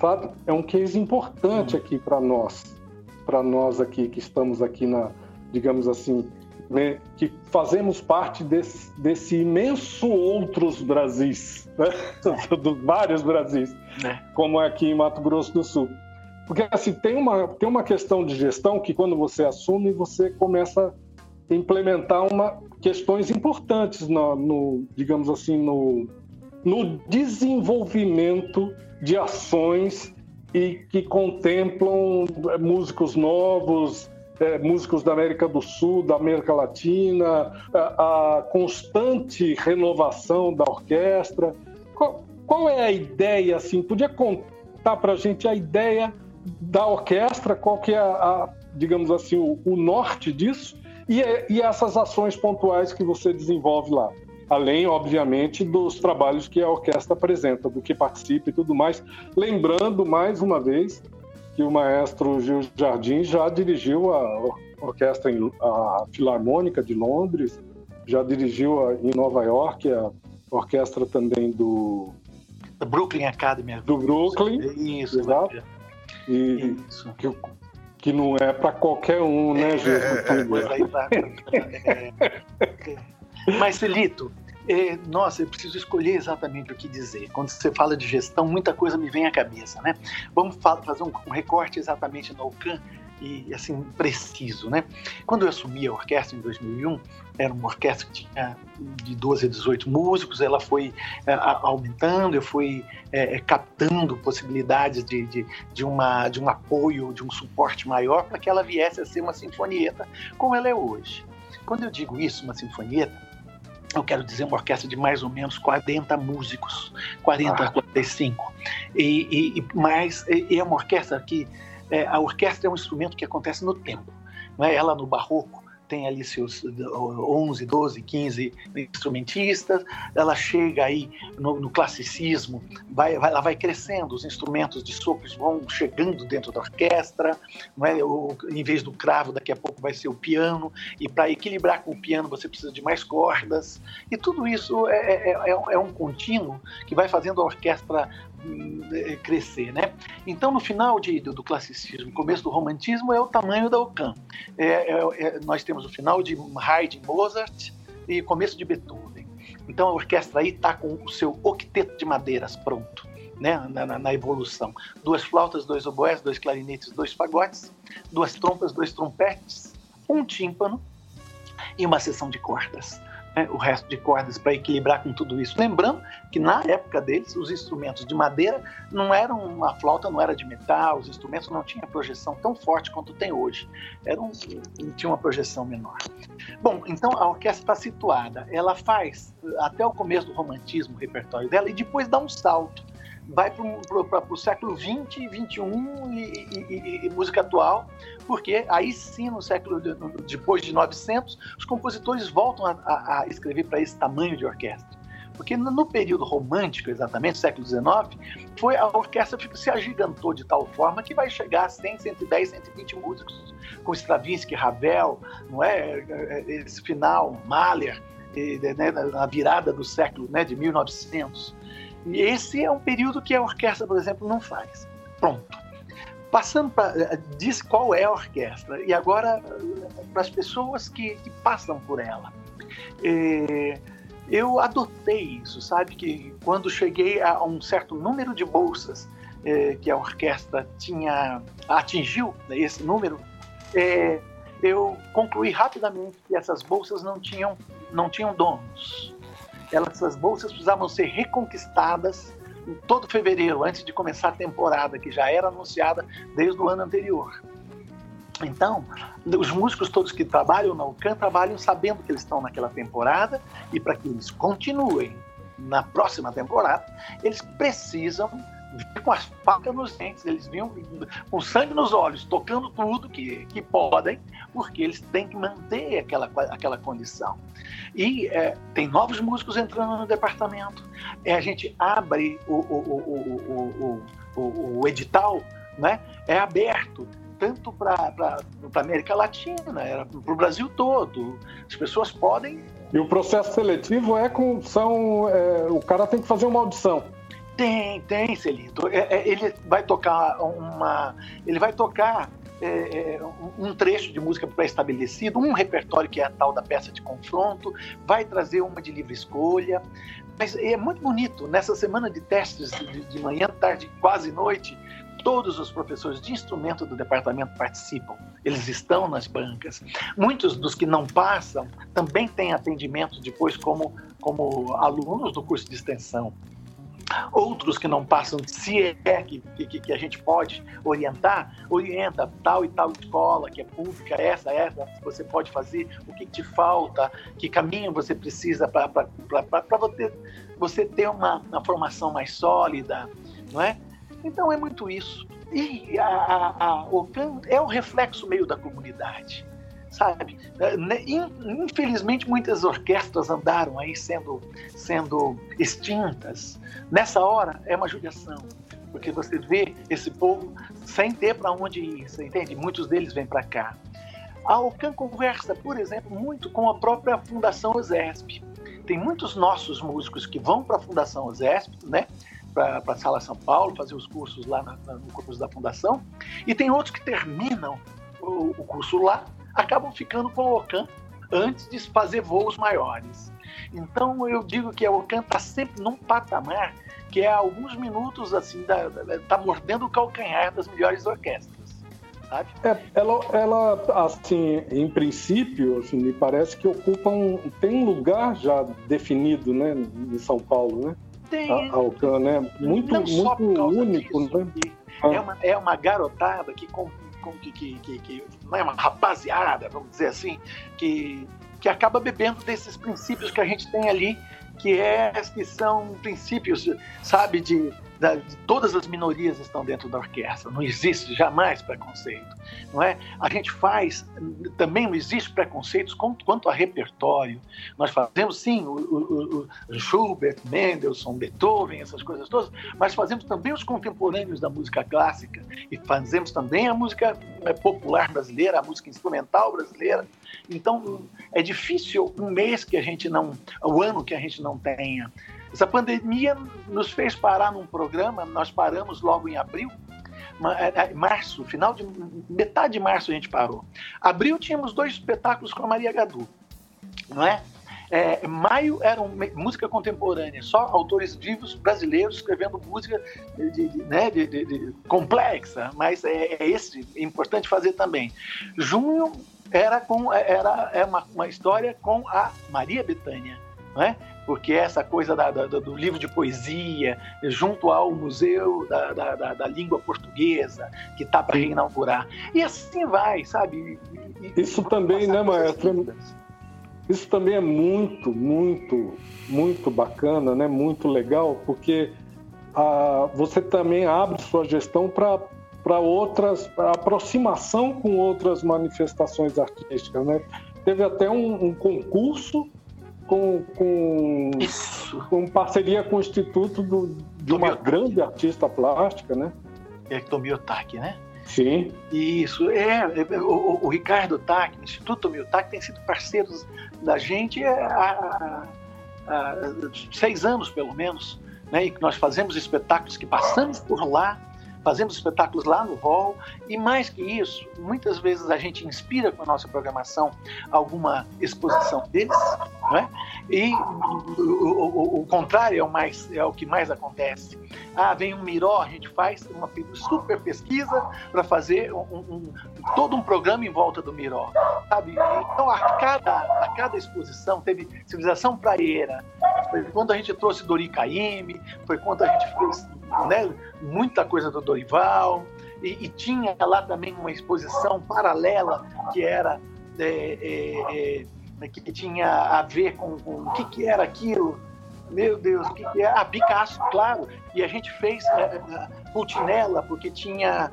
sabe? É um case importante aqui para nós, para nós aqui que estamos aqui na, digamos assim, né, que fazemos parte desse, desse imenso outros Brasis, né? dos vários Brasis, é. como é aqui em Mato Grosso do Sul. Porque assim tem uma tem uma questão de gestão que quando você assume você começa a implementar uma questões importantes no, no digamos assim no no desenvolvimento de ações e que contemplam músicos novos, é, músicos da América do Sul, da América Latina, a, a constante renovação da orquestra. Qual, qual, é a ideia, assim? Podia contar para a gente a ideia da orquestra, qual que é, a, a digamos assim, o, o norte disso e, e essas ações pontuais que você desenvolve lá? além, obviamente, dos trabalhos que a orquestra apresenta, do que participa e tudo mais. Lembrando, mais uma vez, que o maestro Gil Jardim já dirigiu a orquestra, a Filarmônica de Londres, já dirigiu em Nova York a orquestra também do... Do Brooklyn Academy. Do Brooklyn. Isso, exato. E Isso. Que, que não é para qualquer um, né, Gil? É, aí tá, é, é, mas, Celito, é, nossa, eu preciso escolher exatamente o que dizer. Quando você fala de gestão, muita coisa me vem à cabeça, né? Vamos fazer um, um recorte exatamente no OCAN e assim preciso, né? Quando eu assumi a orquestra em 2001, era uma orquestra que tinha de 12 a 18 músicos, ela foi é, aumentando, eu fui é, é, captando possibilidades de, de, de, uma, de um apoio, de um suporte maior para que ela viesse a ser uma sinfonieta como ela é hoje. Quando eu digo isso, uma sinfonieta, eu quero dizer uma orquestra de mais ou menos 40 músicos, 40 ah. 45. E, e, mais, e é uma orquestra que é, a orquestra é um instrumento que acontece no tempo. Não é? Ela no barroco tem ali seus 11, 12, 15 instrumentistas, ela chega aí no, no classicismo, vai, vai, ela vai crescendo, os instrumentos de sopros vão chegando dentro da orquestra, não é? O, em vez do cravo, daqui a pouco vai ser o piano, e para equilibrar com o piano você precisa de mais cordas, e tudo isso é, é, é, é um contínuo que vai fazendo a orquestra crescer, né? Então, no final de, do, do, classicismo, começo do romantismo é o tamanho da Ocam. É, é, é, nós temos o final de Haydn, Mozart e começo de Beethoven. Então, a orquestra aí está com o seu octeto de madeiras pronto. Né, na, na, evolução. Duas flautas, dois oboés, dois clarinetes, dois fagotes, duas trompas, dois trompetes, um tímpano e uma seção de cordas né, o resto de cordas para equilibrar com tudo isso. Lembrando que na época deles, os instrumentos de madeira não eram, a flauta não era de metal, os instrumentos não tinham projeção tão forte quanto tem hoje. Era um, tinha uma projeção menor. Bom, então a orquestra está situada, ela faz até o começo do romantismo o repertório dela e depois dá um salto vai para o século 20, 21 e, e, e, música atual, porque aí sim, no século depois de 900, os compositores voltam a, a, a escrever para esse tamanho de orquestra. Porque no período romântico, exatamente, século XIX, foi a orquestra se agigantou de tal forma que vai chegar a 100, 110, 120 músicos, com Stravinsky, Ravel, não é? Esse final, Mahler, né, na virada do século né, de 1900. E esse é um período que a orquestra, por exemplo, não faz. Pronto. Passando para. Eh, diz qual é a orquestra, e agora para as pessoas que, que, passam por ela. É, eu adotei isso, sabe? Que quando cheguei a um certo número de bolsas é, que a orquestra tinha atingiu né, esse número, é, eu concluí rapidamente que essas bolsas não tinham, não tinham donos essas bolsas precisavam ser reconquistadas em todo fevereiro, antes de começar a temporada, que já era anunciada desde o ano anterior. Então, os músicos todos que trabalham na UCAN trabalham sabendo que eles estão naquela temporada e para que eles continuem na próxima temporada, eles precisam vir com as facas nos dentes, eles vinham com sangue nos olhos, tocando tudo que, que podem, porque eles têm que manter aquela, aquela condição. E é, tem novos músicos entrando no departamento, é, a gente abre o, o, o, o, edital, né? é aberto tanto para a América Latina, para o Brasil todo. As pessoas podem. E o processo seletivo é com. São, é, o cara tem que fazer uma audição. Tem, tem, Celito. É, é, ele vai tocar uma. Ele vai tocar é, é um trecho de música pré-estabelecido, um repertório que é a tal da peça de confronto, vai trazer uma de livre escolha. Mas é muito bonito, nessa semana de testes de, de manhã, tarde, quase noite, Todos os professores de instrumento do departamento participam, eles estão nas bancas. Muitos dos que não passam também têm atendimento depois como, como alunos do curso de extensão. Outros que não passam, se é que, que, que, a gente pode orientar, orienta tal e tal escola que é pública, essa, essa, você pode fazer, o que te falta, que caminho você precisa para você, você ter uma, uma formação mais sólida, não é? Então é muito isso. E a, a, a OCAN é o reflexo meio da comunidade, sabe? É, né, infelizmente muitas orquestras andaram aí sendo, sendo extintas. Nessa hora é uma judiação, porque você vê esse povo sem ter para onde ir, você entende? Muitos deles vêm para cá. A OCAN conversa, por exemplo, muito com a própria Fundação Exesp. Tem muitos nossos músicos que vão para a Fundação Exesp, né? para a Sala São Paulo, fazer os cursos lá na, na, no curso da Fundação, e tem outros que terminam o, o curso lá, acabam ficando com a OCAN antes de fazer voos maiores. Então eu digo que a OCAN está sempre num patamar que é alguns minutos assim, está mordendo o calcanhar das melhores orquestras. É, ela, ela, assim, em princípio, assim, me parece que ocupa um, tem um lugar já definido, né, em São Paulo, né? tem. Alcan, né? Muito, muito único, disso, né? É uma, é uma garotada que, que, que, que, que não é uma rapaziada, vamos dizer assim, que, que acaba bebendo desses princípios que a gente tem ali, que, é, que são princípios, sabe, de da, de todas as minorias estão dentro da orquestra. Não existe jamais preconceito, não é? A gente faz também não existe preconceitos quanto a repertório. Nós fazemos sim o, o, o Schubert, Mendelssohn, Beethoven, essas coisas todas, mas fazemos também os contemporâneos da música clássica e fazemos também a música é, popular brasileira, a música instrumental brasileira. Então é difícil um mês que a gente não, o ano que a gente não tenha essa pandemia nos fez parar num programa, nós paramos logo em abril, é, é, março, final de metade de março a gente parou. Abril tínhamos dois espetáculos com a Maria Gadu, não é? é maio era música contemporânea, só autores vivos brasileiros escrevendo música de, de, né, de, complexa, mas é, é, esse é importante fazer também. Junho era com era é uma, uma história com a Maria Bethânia, não é? porque essa coisa da, da, do livro de poesia, junto ao Museu da, da, da Língua Portuguesa, que está para reinaugurar. E assim vai, sabe? E, Isso também, né, maestro? Isso também é muito, muito, muito bacana, né? muito legal, porque ah, você também abre sua gestão para para outras pra aproximação com outras manifestações artísticas, né? Teve até um, um concurso com, com, com parceria com o Instituto do, de uma grande artista plástica, né? É Tomiotaki, né? Sim. Isso, é, é o, o Ricardo Tac, o Instituto Tomiotaki, tem sido parceiros da gente há, há, há seis anos, pelo menos, né? E nós fazemos espetáculos que passamos por lá, fazemos espetáculos lá no hall e mais que isso, muitas vezes a gente inspira com a nossa programação alguma exposição deles, não é? E o, o, o, contrário é o mais é o que mais acontece. Ah, vem um Miró, a gente faz uma super pesquisa para fazer um, um, todo um programa em volta do Miró, sabe? Então a cada a cada exposição teve civilização praieira, Foi quando a gente trouxe Dori Caymmi, foi quando a gente fez né, muita coisa do Dorival, e, e, tinha lá também uma exposição paralela que era é, é, é, que tinha a ver com, com o que, que era aquilo. Meu Deus, o que, que é? Ah, Picasso, claro. E a gente fez é, Pultinella, porque tinha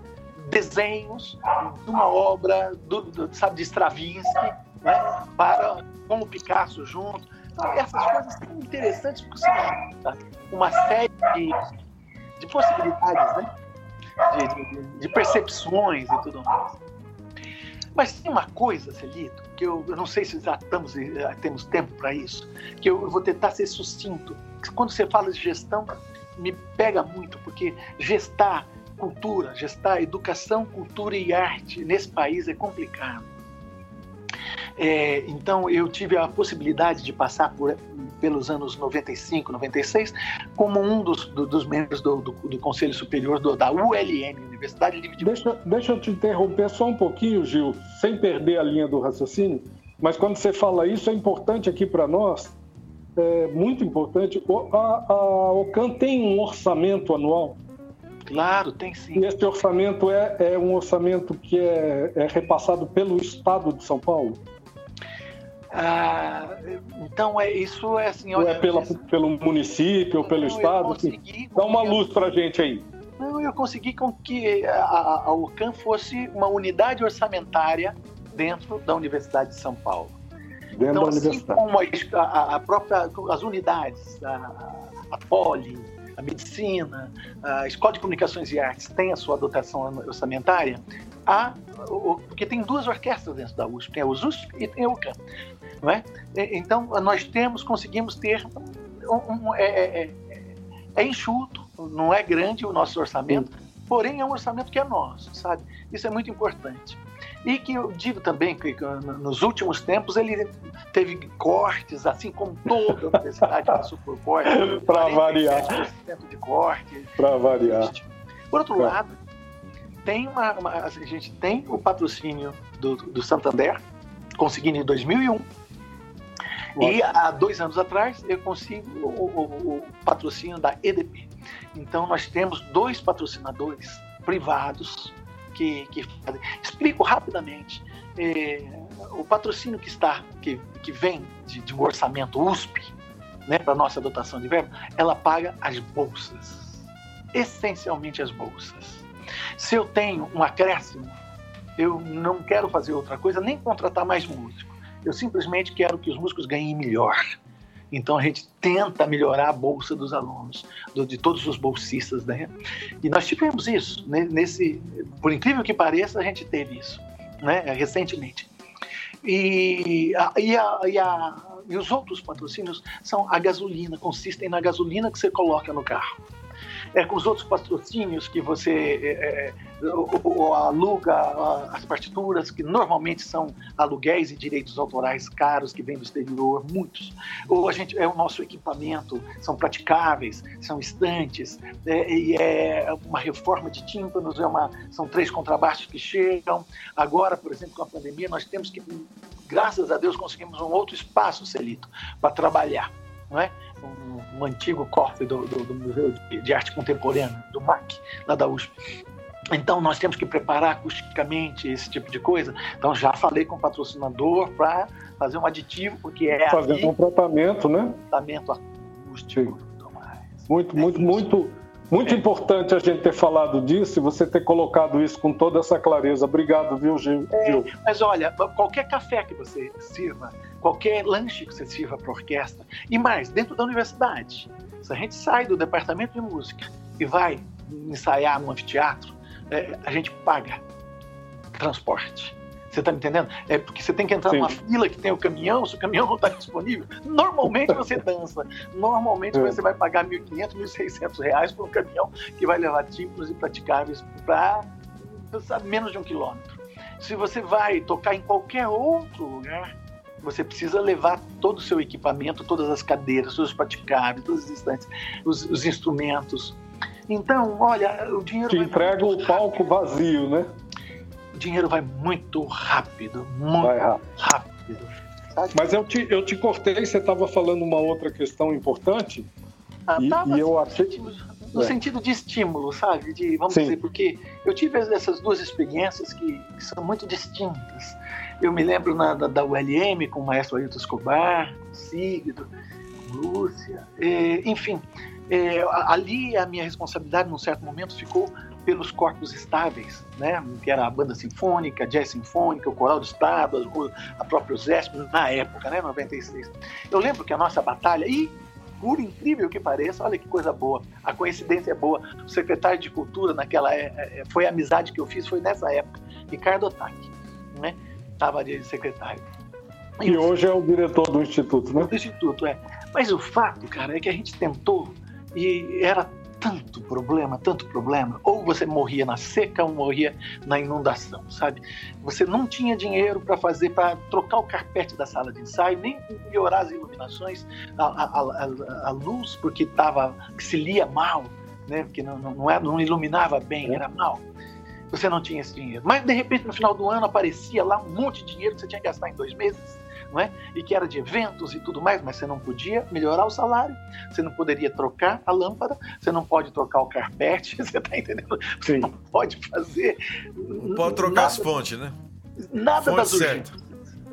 desenhos de uma obra do, do sabe, de Stravinsky, né, para, com o Picasso junto. Então, essas coisas são interessantes porque você junta uma série de, de possibilidades, né? De, de, de, percepções e tudo mais. Mas tem uma coisa, Celito, que eu, eu não sei se já estamos, já temos tempo para isso, que eu, eu vou tentar ser sucinto. Quando você fala de gestão, me pega muito, porque gestar cultura, gestar educação, cultura e arte nesse país é complicado. É, então, eu tive a possibilidade de passar por, pelos anos 95, 96, como um dos, do, dos membros do, do, do, Conselho Superior da ULN, Universidade Livre de deixa, deixa eu te interromper só um pouquinho, Gil, sem perder a linha do raciocínio, mas quando você fala isso, é importante aqui para nós, é muito importante, a, a OCAN tem um orçamento anual Claro, tem sim. E esse orçamento é, é um orçamento que é, é, repassado pelo Estado de São Paulo? Ah, então, é, isso é assim... Ou é pela, pelo município ou pelo não, Estado? Assim, dá uma luz para a gente aí. Não, eu consegui com que a, a, a UCAM fosse uma unidade orçamentária dentro da Universidade de São Paulo. Dentro então, da assim universidade. como a, a, própria, as unidades, a, a Poli, a medicina, a Escola de Comunicações e Artes tem a sua dotação orçamentária, há, porque tem duas orquestras dentro da USP, tem a USP e tem a UCAM. Não é? Então, nós temos, conseguimos ter um, um é, é, é, é, enxuto, não é grande o nosso orçamento, porém é um orçamento que é nosso, sabe? Isso é muito importante. E que eu digo também que nos últimos tempos ele teve cortes, assim como toda a universidade passou por cortes. Para variar. de corte. Para variar. Por outro pra... lado, tem uma, uma, a gente tem o patrocínio do, do Santander, conseguindo em 2001. E há dois anos atrás eu consigo o, o, o, patrocínio da EDP. Então nós temos dois patrocinadores privados que, que fazem. Explico rapidamente. É, o patrocínio que está, que, que vem de, de um orçamento USP, né, para nossa dotação de verba, ela paga as bolsas, essencialmente as bolsas. Se eu tenho um acréscimo, eu não quero fazer outra coisa, nem contratar mais músico. Eu simplesmente quero que os músicos ganhem melhor. Então a gente tenta melhorar a bolsa dos alunos, do, de todos os bolsistas, né? E nós tivemos isso né? nesse, por incrível que pareça, a gente teve isso, né? Recentemente. E, a, e, a, e, a, e os outros patrocínios são a gasolina, consistem na gasolina que você coloca no carro é, com os outros patrocínios que você é, é aluga as partituras, que normalmente são aluguéis e direitos autorais caros que vêm do exterior, muitos. Ou a gente é o nosso equipamento, são praticáveis, são estantes, é, e é uma reforma de tímpanos, é uma, são três contrabaixos que chegam. Agora, por exemplo, com a pandemia, nós temos que, graças a Deus, conseguimos um outro espaço, Celito, para trabalhar. Não é? Um, um antigo cofre do, do, do Museu de, de, Arte Contemporânea, do MAC, lá da USP. Então, nós temos que preparar acusticamente esse tipo de coisa. Então, já falei com o patrocinador para fazer um aditivo, porque é. Fazer um tratamento, né? Tratamento acústico. Muito, muito, é muito muito é. importante a gente ter falado disso e você ter colocado isso com toda essa clareza. Obrigado, viu, Gil? É, mas olha, qualquer café que você sirva, qualquer lanche que você sirva para orquestra, e mais, dentro da universidade, se a gente sai do departamento de música e vai ensaiar no anfiteatro, é, a gente paga transporte. Você está me entendendo? É porque você tem que entrar Sim. numa fila que tem o caminhão, se o caminhão não está disponível, normalmente você dança. Normalmente é. você vai pagar 1.500, 1.600 reais por um caminhão que vai levar tímpanos e praticáveis para menos de um quilômetro. Se você vai tocar em qualquer outro lugar, você precisa levar todo o seu equipamento, todas as cadeiras, todos os praticáveis, todos os instantes, os, os instrumentos. Então, olha, o dinheiro. Te entrega o palco vazio, né? o dinheiro vai muito rápido, muito rápido. rápido. Mas eu te, eu te cortei, você estava falando uma outra questão importante. Ah, e, tava, e eu assim, achei. no É. sentido de estímulo, sabe? De, vamos Sim. dizer, porque eu tive essas duas experiências que, que são muito distintas. Eu me lembro na, da, da ULM com o maestro Ailton Escobar, com Sigdo, com Lúcia, é, enfim. é, ali a minha responsabilidade, num certo momento, ficou pelos corpos estáveis, né? que era a banda sinfônica, a jazz sinfônica, o coral do estado, a própria USESP, na época, né? 96. Eu lembro que a nossa batalha, e por incrível que pareça, olha que coisa boa, a coincidência é boa. O secretário de Cultura, naquela é- é- foi a amizade que eu fiz, foi nessa época, Ricardo Otaki, né? Estava de secretário. E hoje é o diretor do Instituto, né? do Instituto, é. Mas o fato, cara, é que a gente tentou e era tanto problema, tanto problema. Ou você morria na seca ou morria na inundação, sabe? Você não tinha dinheiro para fazer, para trocar o carpete da sala de ensaio, nem melhorar as iluminações, a, a- a- a luz, porque tava, se lia mal, né? Porque não, não, não, era- não iluminava bem, era mal. Você não tinha esse dinheiro. Mas, de repente, no final do ano, aparecia lá um monte de dinheiro que você tinha que gastar em dois meses não é? E que era de eventos e tudo mais, mas você não podia melhorar o salário, você não poderia trocar a lâmpada, você não pode trocar o carpete, você tá entendendo? Você Sim. não pode fazer. Não pode trocar as fontes, né? Nada Fonte das certa. urgências.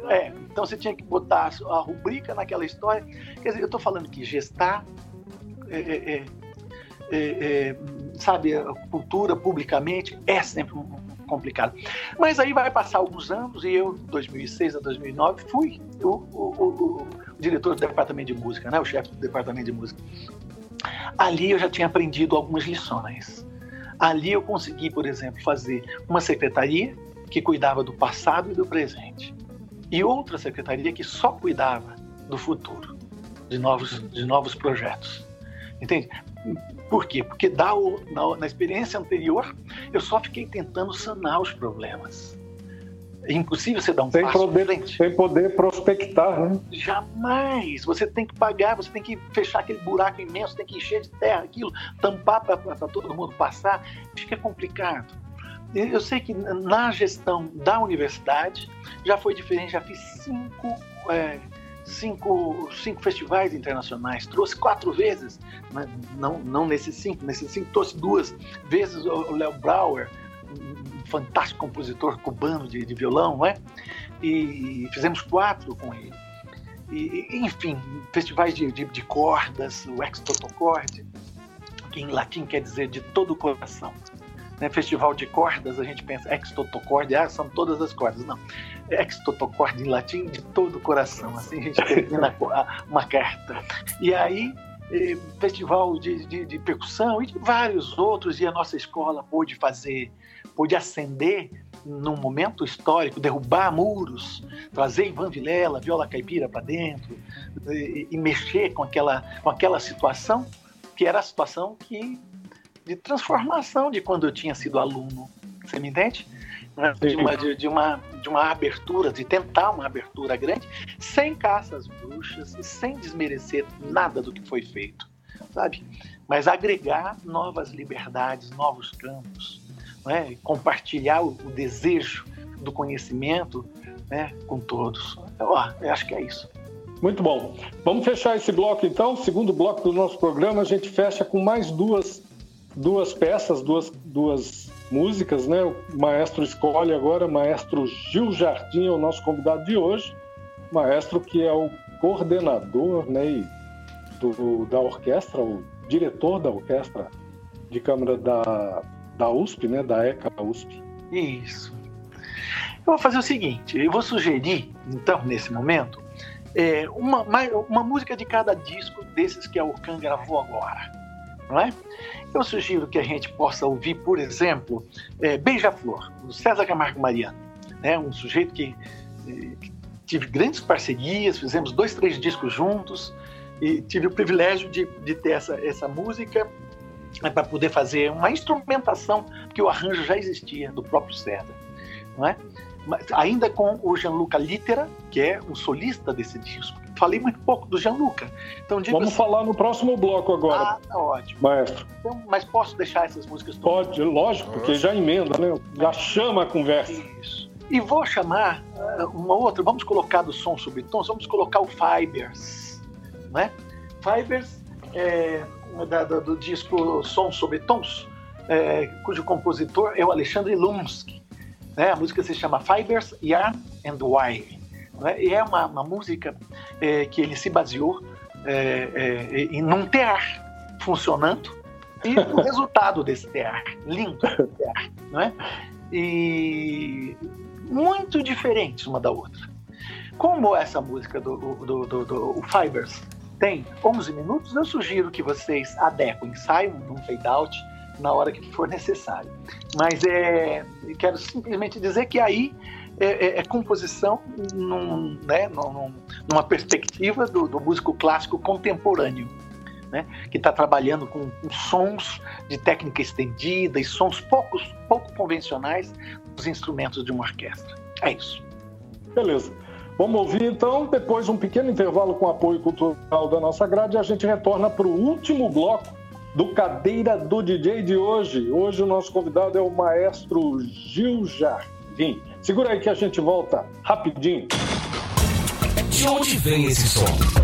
É, então você tinha que botar a rubrica naquela história. Quer dizer, eu estou falando que gestar, é, é, é, é, é, sabe, cultura publicamente é sempre complicado. Mas aí vai passar alguns anos e eu, de 2006 a 2009, fui o, o- o- o diretor do departamento de música, né, o chefe do departamento de música. Ali eu já tinha aprendido algumas lições. Ali eu consegui, por exemplo, fazer uma secretaria que cuidava do passado e do presente, e outra secretaria que só cuidava do futuro, de novos, de novos projetos. Entende? Por quê? Porque da, na, na experiência anterior, eu só fiquei tentando sanar os problemas. É impossível você dar um Sem passo poder, frente. sem poder prospectar, né? Jamais! Você tem que pagar, você tem que fechar aquele buraco imenso, tem que encher de terra aquilo, tampar para todo mundo passar. Fica complicado. Eu eu sei que na gestão da universidade já foi diferente, já fiz cinco, é, cinco, cinco festivais internacionais, trouxe quatro vezes, né? não, não nesses cinco, nesses cinco trouxe duas vezes o Léo Brauer, um fantástico compositor cubano de, de violão, não é? E fizemos quatro com ele. E, enfim, festivais de, de, de cordas, o Ex Totocorde, que em latim quer dizer de todo o coração. Né? Festival de cordas, a gente pensa ex totocorde, ah, são todas as cordas. Não, ex totocorde em latim de todo o coração. Assim a gente termina uma carta. E aí, eh, festival de, de, de percussão e de vários outros, e a nossa escola pôde fazer, pôde ascender num momento histórico, derrubar muros, trazer Ivan Vilela, viola caipira para dentro e, e mexer com aquela, com aquela situação que era a situação que de transformação de quando eu tinha sido aluno. Você me entende? Né? De uma, de, de uma, de uma abertura, de tentar uma abertura grande, sem caça às bruxas, sem desmerecer nada do que foi feito, sabe? Mas agregar novas liberdades, novos campos, né? Compartilhar o, o desejo do conhecimento né? com todos. Ó, eu acho que é isso. Muito bom. Vamos fechar esse bloco então. Segundo bloco do nosso programa, a gente fecha com mais duas, duas peças, duas, duas músicas, né? O maestro escolhe agora, maestro Gil Jardim é o nosso convidado de hoje. Maestro que é o coordenador né, do, da orquestra, o diretor da orquestra de câmara da, da USP, né? Da ECA USP. Isso. Eu vou fazer o seguinte, eu vou sugerir, então, nesse momento, é, uma, uma música de cada disco desses que a Urcan gravou agora. Não é? Eu sugiro que a gente possa ouvir, por exemplo, é, Beija-Flor, do César Camargo Mariano. Né? Um sujeito que, que tive grandes parcerias, fizemos dois, três discos juntos, e tive o privilégio de, de ter essa, essa música para poder fazer uma instrumentação, que o arranjo já existia do próprio César. Não é? Mas ainda com o Gianluca Littera, que é o solista desse disco. Falei muito pouco do Gianluca. Então digo Vamos assim, falar no próximo bloco agora, ah, tá ótimo. maestro. Então, mas posso deixar essas músicas todas? Pode, lógico, porque já emenda, né? Já chama a conversa. Isso. E vou chamar uh, uma outra, vamos colocar do som subtons, vamos colocar o Fibers, né? Fibers é, da, da, do disco Som Subtons, é, cujo compositor é o Alexandre Lumsky. Né? A música se chama Fibers, Yarn and Wire. Né? E é uma, uma música é, que ele se baseou é, é, em num tear funcionando e o resultado desse tear, lindo tear, não é? E muito diferentes uma da outra. Como essa música do, do, do, do Fibers tem 11 minutos, eu sugiro que vocês adequem, saiam num fade-out na hora que for necessário. Mas é, quero simplesmente dizer que aí é, é, é composição num, né, num, numa perspectiva do, do, músico clássico contemporâneo, né, que está trabalhando com, com, sons de técnica estendida e sons poucos, pouco convencionais dos instrumentos de uma orquestra. É isso. Beleza. Vamos ouvir então, depois um pequeno intervalo com apoio cultural da nossa grade e a gente retorna para o último bloco do Cadeira do DJ de hoje. Hoje o nosso convidado é o maestro Gil Jardim. Segura aí que a gente volta rapidinho. De onde vem esse som?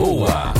boa.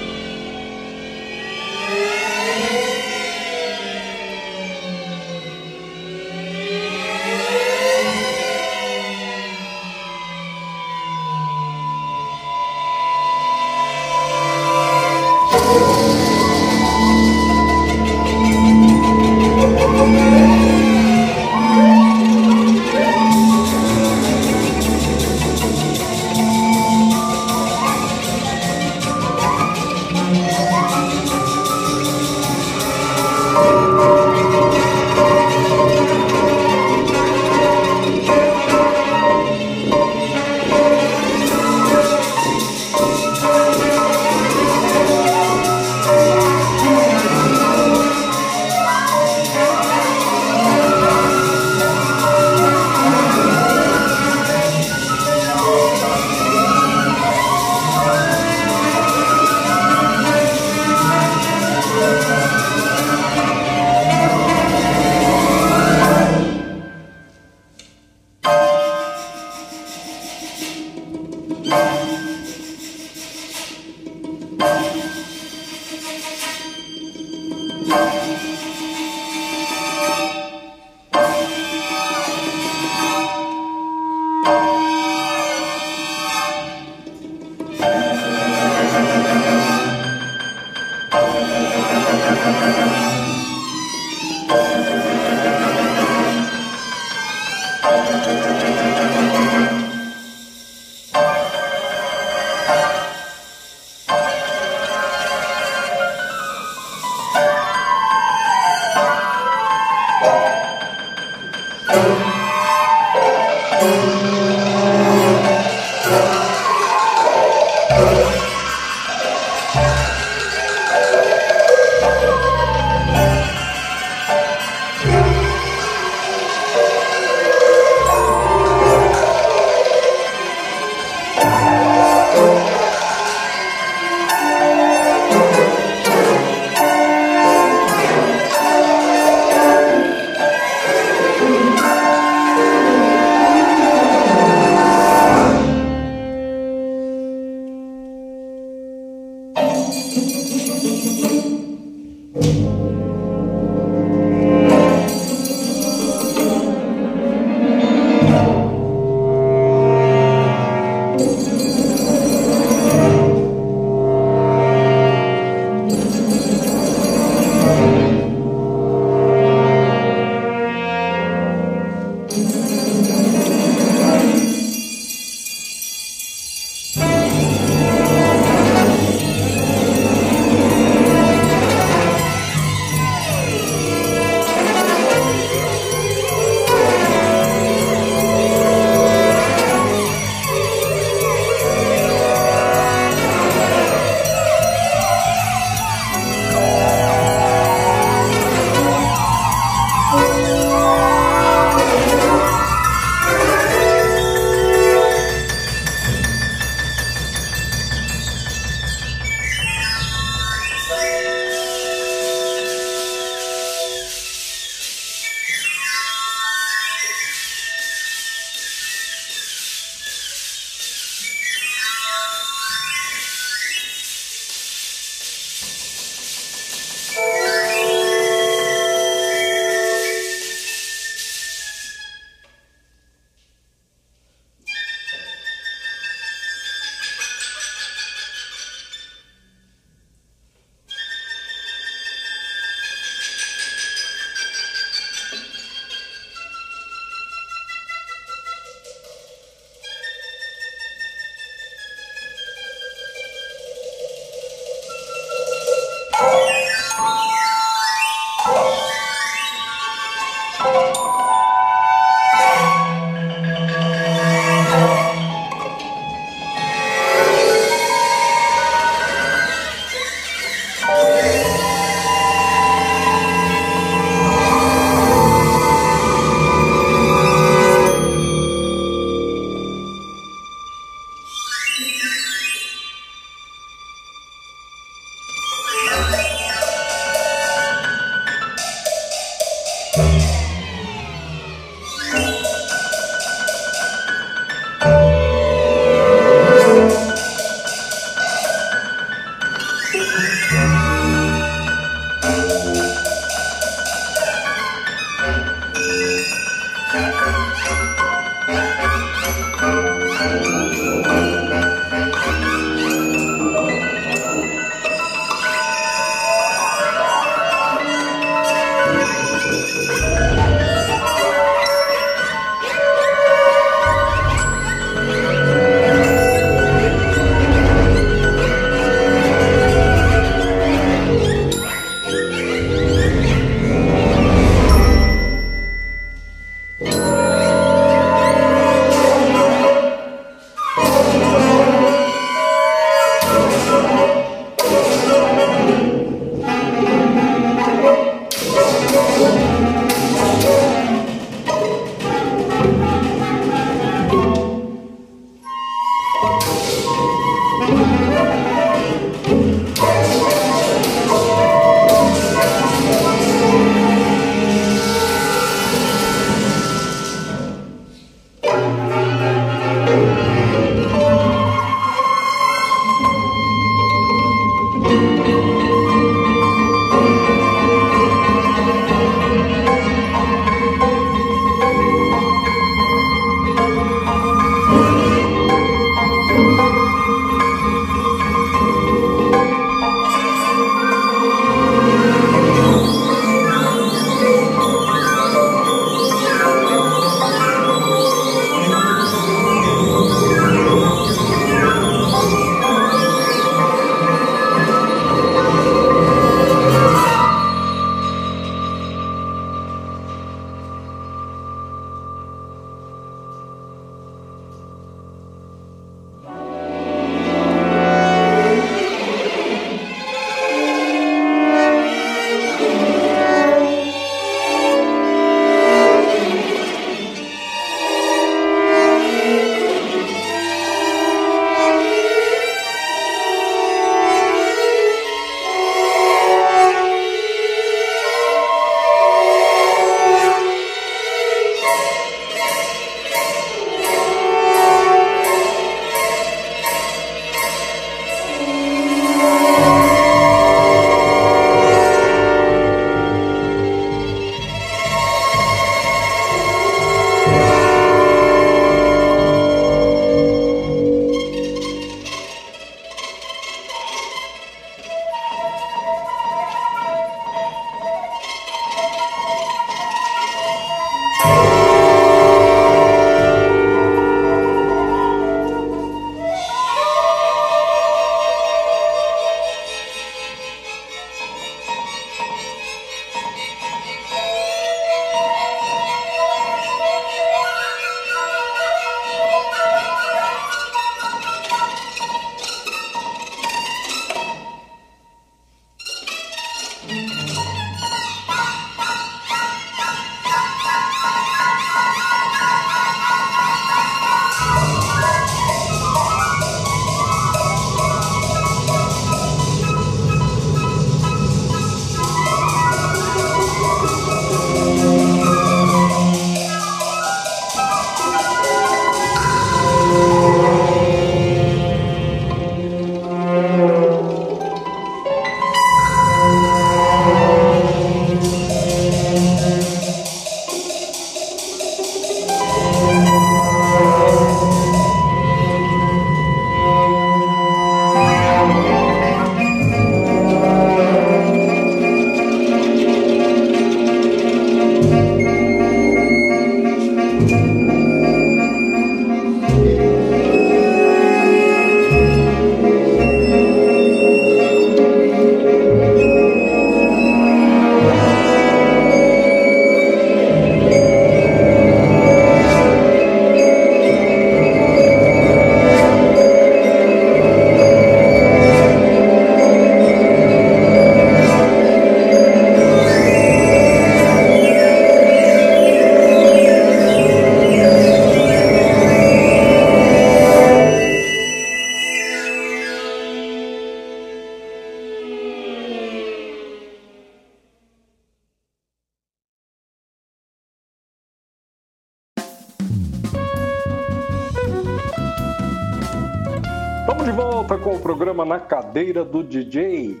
Cadeira do DJ.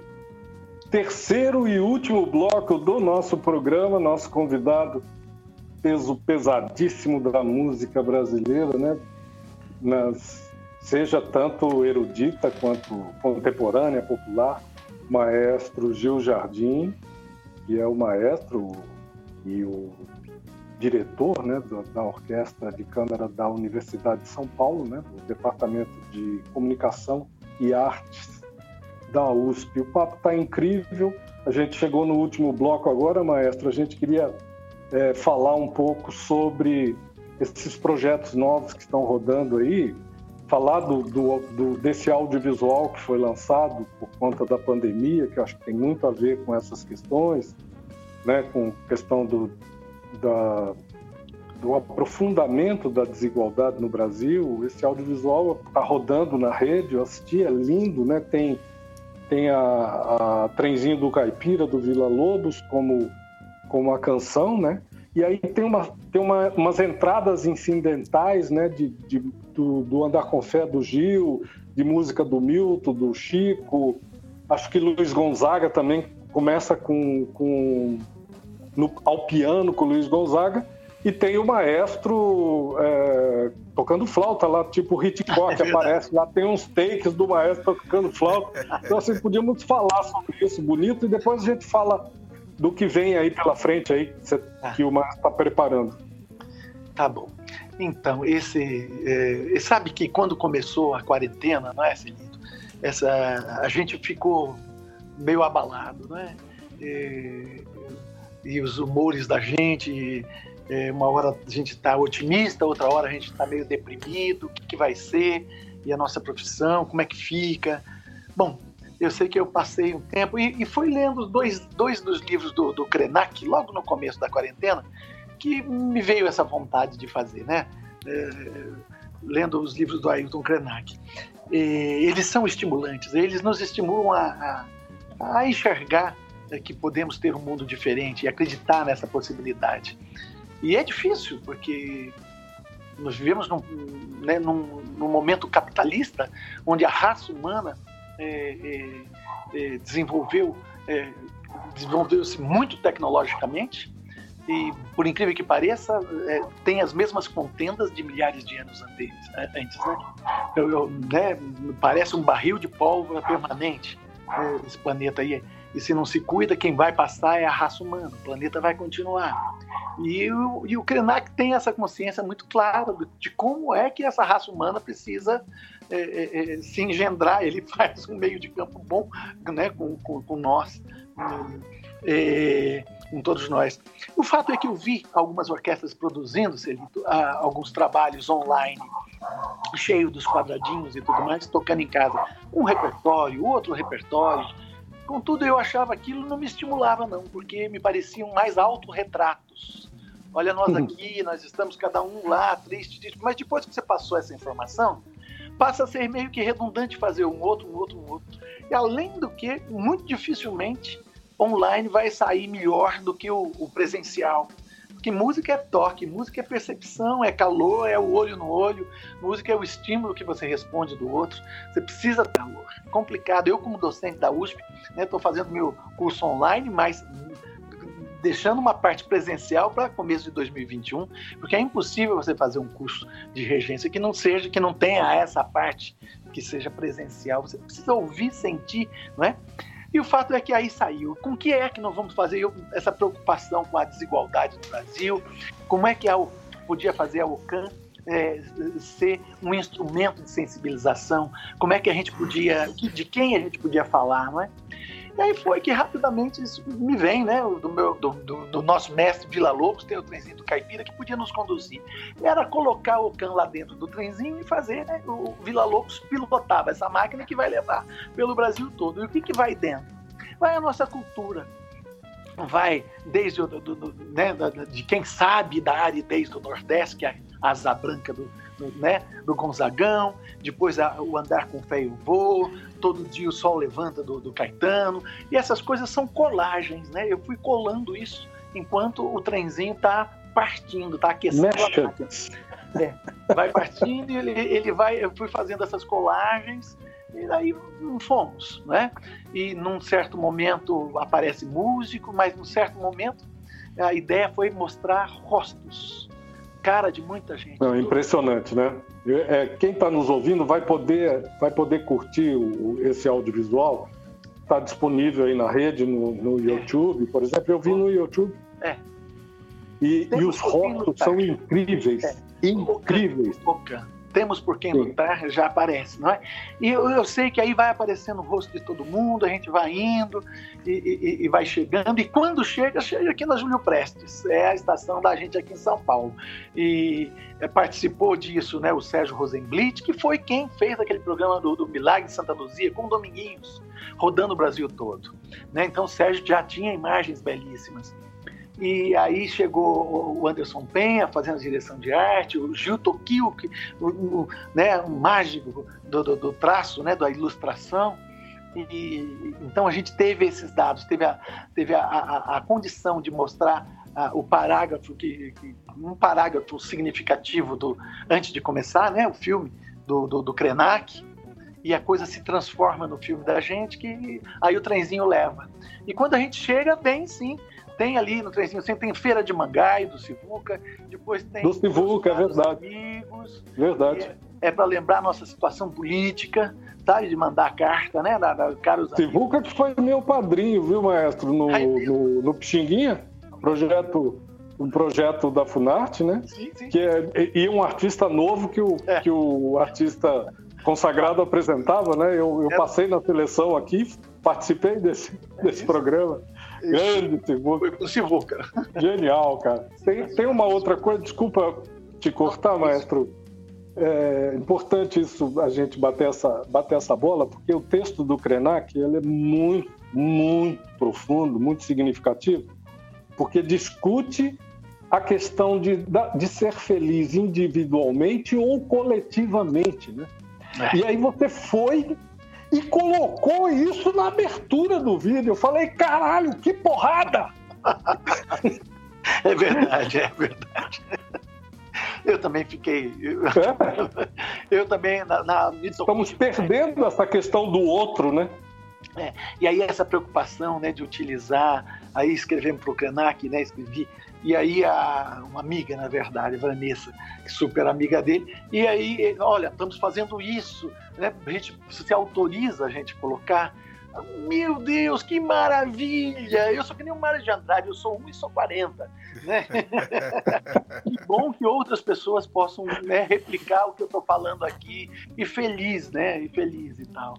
Terceiro e último bloco do nosso programa, nosso convidado, peso pesadíssimo da música brasileira, né? Nas, seja tanto erudita quanto contemporânea, popular, maestro Gil Jardim, que é o maestro e o diretor né, da Orquestra de Câmara da Universidade de São Paulo, né, do Departamento de Comunicação e Artes da USP. O papo está incrível. A gente chegou no último bloco agora, maestro. A gente queria é, falar um pouco sobre esses projetos novos que estão rodando aí, falar do, do, do, desse audiovisual que foi lançado por conta da pandemia, que acho que tem muito a ver com essas questões, né, com questão do, da, do aprofundamento da desigualdade no Brasil. Esse audiovisual está rodando na rede, eu assisti, é lindo, né? Tem, tem a, a Trenzinho do Caipira, do Vila Lobos, como, como a canção, né? E aí tem, uma, tem uma, umas entradas incidentais, né? De, de do, do Andar com Fé do Gil, de música do Milton, do Chico. Acho que Luiz Gonzaga também começa com, com no, ao piano com Luiz Gonzaga e tem o maestro é, tocando flauta lá, tipo Hitchcock, é aparece lá, tem uns takes do maestro tocando flauta. Então, assim, podíamos falar sobre isso bonito e depois a gente fala do que vem aí pela frente aí, que, você, ah. que o maestro está preparando. Tá bom. Então, esse. É, sabe que quando começou a quarentena, não é, Celito? Essa, a gente ficou meio abalado, não é? é e os humores da gente. É, uma hora a gente está otimista, outra hora a gente está meio deprimido. O que, que, vai ser? E a nossa profissão, como é que fica? Bom, eu sei que eu passei um tempo e, e fui lendo dois, dois dos livros do, do Krenak, logo no começo da quarentena, que me veio essa vontade de fazer, né? É, lendo os livros do Ailton Krenak. É, eles são estimulantes, eles nos estimulam a, a, a enxergar é que podemos ter um mundo diferente e acreditar nessa possibilidade. E é difícil, porque nós vivemos num, né, num, num momento capitalista onde a raça humana é, é, é desenvolveu é, desenvolveu-se muito tecnologicamente e, por incrível que pareça, é, tem as mesmas contendas de milhares de anos antes. antes né? Eu, eu, né, parece um barril de pólvora permanente esse planeta aí e se não se cuida, quem vai passar é a raça humana, o planeta vai continuar. E o, e o Krenak tem essa consciência muito clara de como é que essa raça humana precisa é, é, é se engendrar. Ele faz um meio de campo bom né, com, com, com nós, é, com todos nós. O fato é que eu vi algumas orquestras produzindo Celito, alguns trabalhos online, cheio dos quadradinhos e tudo mais, tocando em casa. Um repertório, outro repertório Contudo, eu achava aquilo não me estimulava, não, porque me pareciam mais autorretratos. Olha, nós uhum. aqui, nós estamos cada um lá, triste, triste. Mas depois que você passou essa informação, passa a ser meio que redundante fazer um outro, um outro, um outro. E além do que, muito dificilmente online vai sair melhor do que o, o presencial. Porque música é toque, música é percepção, é calor, é o olho no olho, música é o estímulo que você responde do outro. Você precisa ter calor. É complicado. Eu, como docente da USP, estou né, fazendo meu curso online, mas deixando uma parte presencial para começo de 2021, porque é impossível você fazer um curso de regência que não seja, que não tenha essa parte que seja presencial. Você precisa ouvir, sentir, não é? E o fato é que aí saiu. Com que é que nós vamos fazer essa preocupação com a desigualdade no Brasil? Como é que a, podia fazer a OCAN é, ser um instrumento de sensibilização? Como é que a gente podia, de quem a gente podia falar, não é? E aí foi que rapidamente me vem, né? Do, meu, do, do, do nosso mestre Vila Lobos, tem o trenzinho do Caipira, que podia nos conduzir. Era colocar o can lá dentro do trenzinho e fazer, né? O Vila Lobos pilotava essa máquina que vai levar pelo Brasil todo. E o que, que vai dentro? Vai a nossa cultura, vai desde o, do, do, né, de quem sabe da aridez do Nordeste, que é a asa branca do, né, do Gonzagão, depois a, o andar com fé e o voo, todo dia o sol levanta do, do Caetano, e essas coisas são colagens, né? Eu fui colando isso enquanto o trenzinho está partindo, está aquecendo. É, vai partindo e ele, ele vai. Eu fui fazendo essas colagens e daí fomos, né? E num certo momento aparece músico, mas num certo momento a ideia foi mostrar rostos, cara de muita gente. Não, impressionante, né? É, quem está nos ouvindo vai poder, vai poder curtir o, esse audiovisual. Está disponível aí na rede, no, no YouTube, por exemplo. Eu vi no YouTube. É. E, e os rostos são incríveis. É. Incríveis. Boca temos por quem lutar, já aparece, não é? E eu, eu, sei que aí vai aparecendo o rosto de todo mundo, a gente vai indo e, e, e, vai chegando, e quando chega, chega aqui na Júlio Prestes, é a estação da gente aqui em São Paulo. E é, participou disso né, o Sérgio Rosenblit, que foi quem fez aquele programa do, do Milagre de Santa Luzia com Dominguinhos, rodando o Brasil todo. Né? Então o Sérgio já tinha imagens belíssimas. E aí chegou o Anderson Penha fazendo a direção de arte, o Gil Tokio, que, o, o, né, o mágico do, do, do, traço, né, da ilustração. E, então a gente teve esses dados, teve a, teve a, a, a condição de mostrar o parágrafo que, que, um parágrafo significativo do antes de começar, né, o filme do, do, do Krenak, e a coisa se transforma no filme da gente que aí o trenzinho leva. E quando a gente chega, vem sim tem ali no trenzinho sempre tem feira de Mangai, do Sivuca, depois tem. Do Sivuca, é verdade. Amigos. Verdade. É, é para lembrar nossa situação política, tá? De mandar carta, né? Da, da, caros Sivuca que foi meu padrinho, viu, maestro, no, no, no Pixinguinha, projeto um projeto da Funarte, né? Sim, sim. Que é, e um artista novo que o, é. que o artista consagrado apresentava, né? Eu, eu é. passei na seleção aqui, participei desse, é desse programa. Grande Sivuca. O Sivuca. Genial, cara. Tem, tem uma outra coisa, desculpa te cortar, maestro. É importante isso, a gente bater essa, bater essa bola, porque o texto do Krenak ele é muito, muito profundo, muito significativo, porque discute a questão de, de ser feliz individualmente ou coletivamente, né? É. E aí você foi e colocou isso na abertura do vídeo. Eu falei, caralho, que porrada! É verdade, é verdade. Eu também fiquei. É? Eu também, na, na Estamos perdendo essa questão do outro, né? É, e aí essa preocupação né, de utilizar, aí escrevemos para o Krenak, né, escrevi e aí a, uma amiga, na verdade, Vanessa, super amiga dele, e aí, olha, estamos fazendo isso, né? A gente se autoriza a gente colocar. Meu Deus, que maravilha! Eu sou que nem o Mário de Andrade, eu sou 1 e sou 40. Né? que bom que outras pessoas possam né, replicar o que eu estou falando aqui, e feliz, né? E feliz e tal.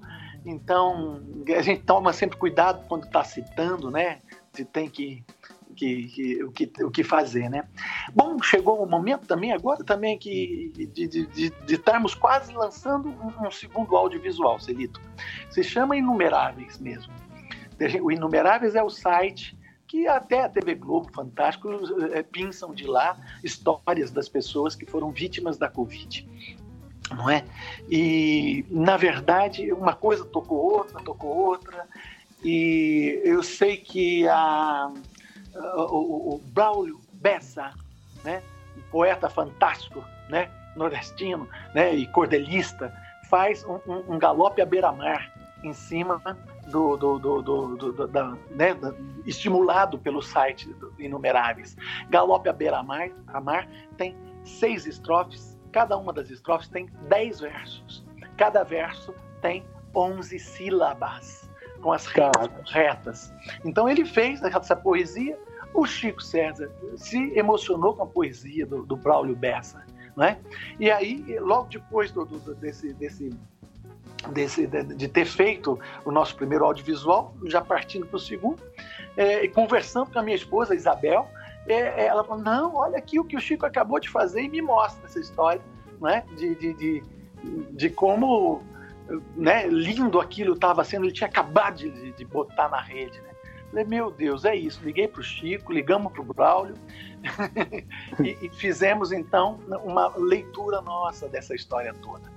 Então, a gente toma sempre cuidado quando está citando, né? Se tem que que, que, o, que, o que fazer, né? Bom, chegou o momento também agora também que de, estarmos quase lançando um, um, segundo audiovisual, Celito. Se chama Inumeráveis mesmo. O Inumeráveis é o site que até a TV Globo, fantástico, é, pinçam de lá histórias das pessoas que foram vítimas da Covid não é? E na verdade uma coisa tocou outra, tocou outra, e eu sei que a, o, o Braulio Bessa, né? um poeta fantástico, né? nordestino né? e cordelista, faz um, um, um galope à beira-mar em cima do, do, do, do da, né? estimulado pelo site Inumeráveis. Galope à beira-mar mar tem seis estrofes, cada uma das estrofes tem dez versos. Cada verso tem onze sílabas com as rimas retas. Então ele fez essa poesia o Chico César se emocionou com a poesia do, do Braulio Bessa, né? E aí, logo depois do, do, desse, desse, desse, de ter feito o nosso primeiro audiovisual, já partindo para o segundo, é, conversando com a minha esposa Isabel, é, ela falou: não, olha aqui o que o Chico acabou de fazer e me mostra essa história, né? De, de, de, de como né, lindo aquilo estava sendo, ele tinha acabado de, de botar na rede, né? Falei, meu Deus, é isso. Liguei para o Chico, ligamos para o Braulio e, e, fizemos então uma leitura nossa dessa história toda.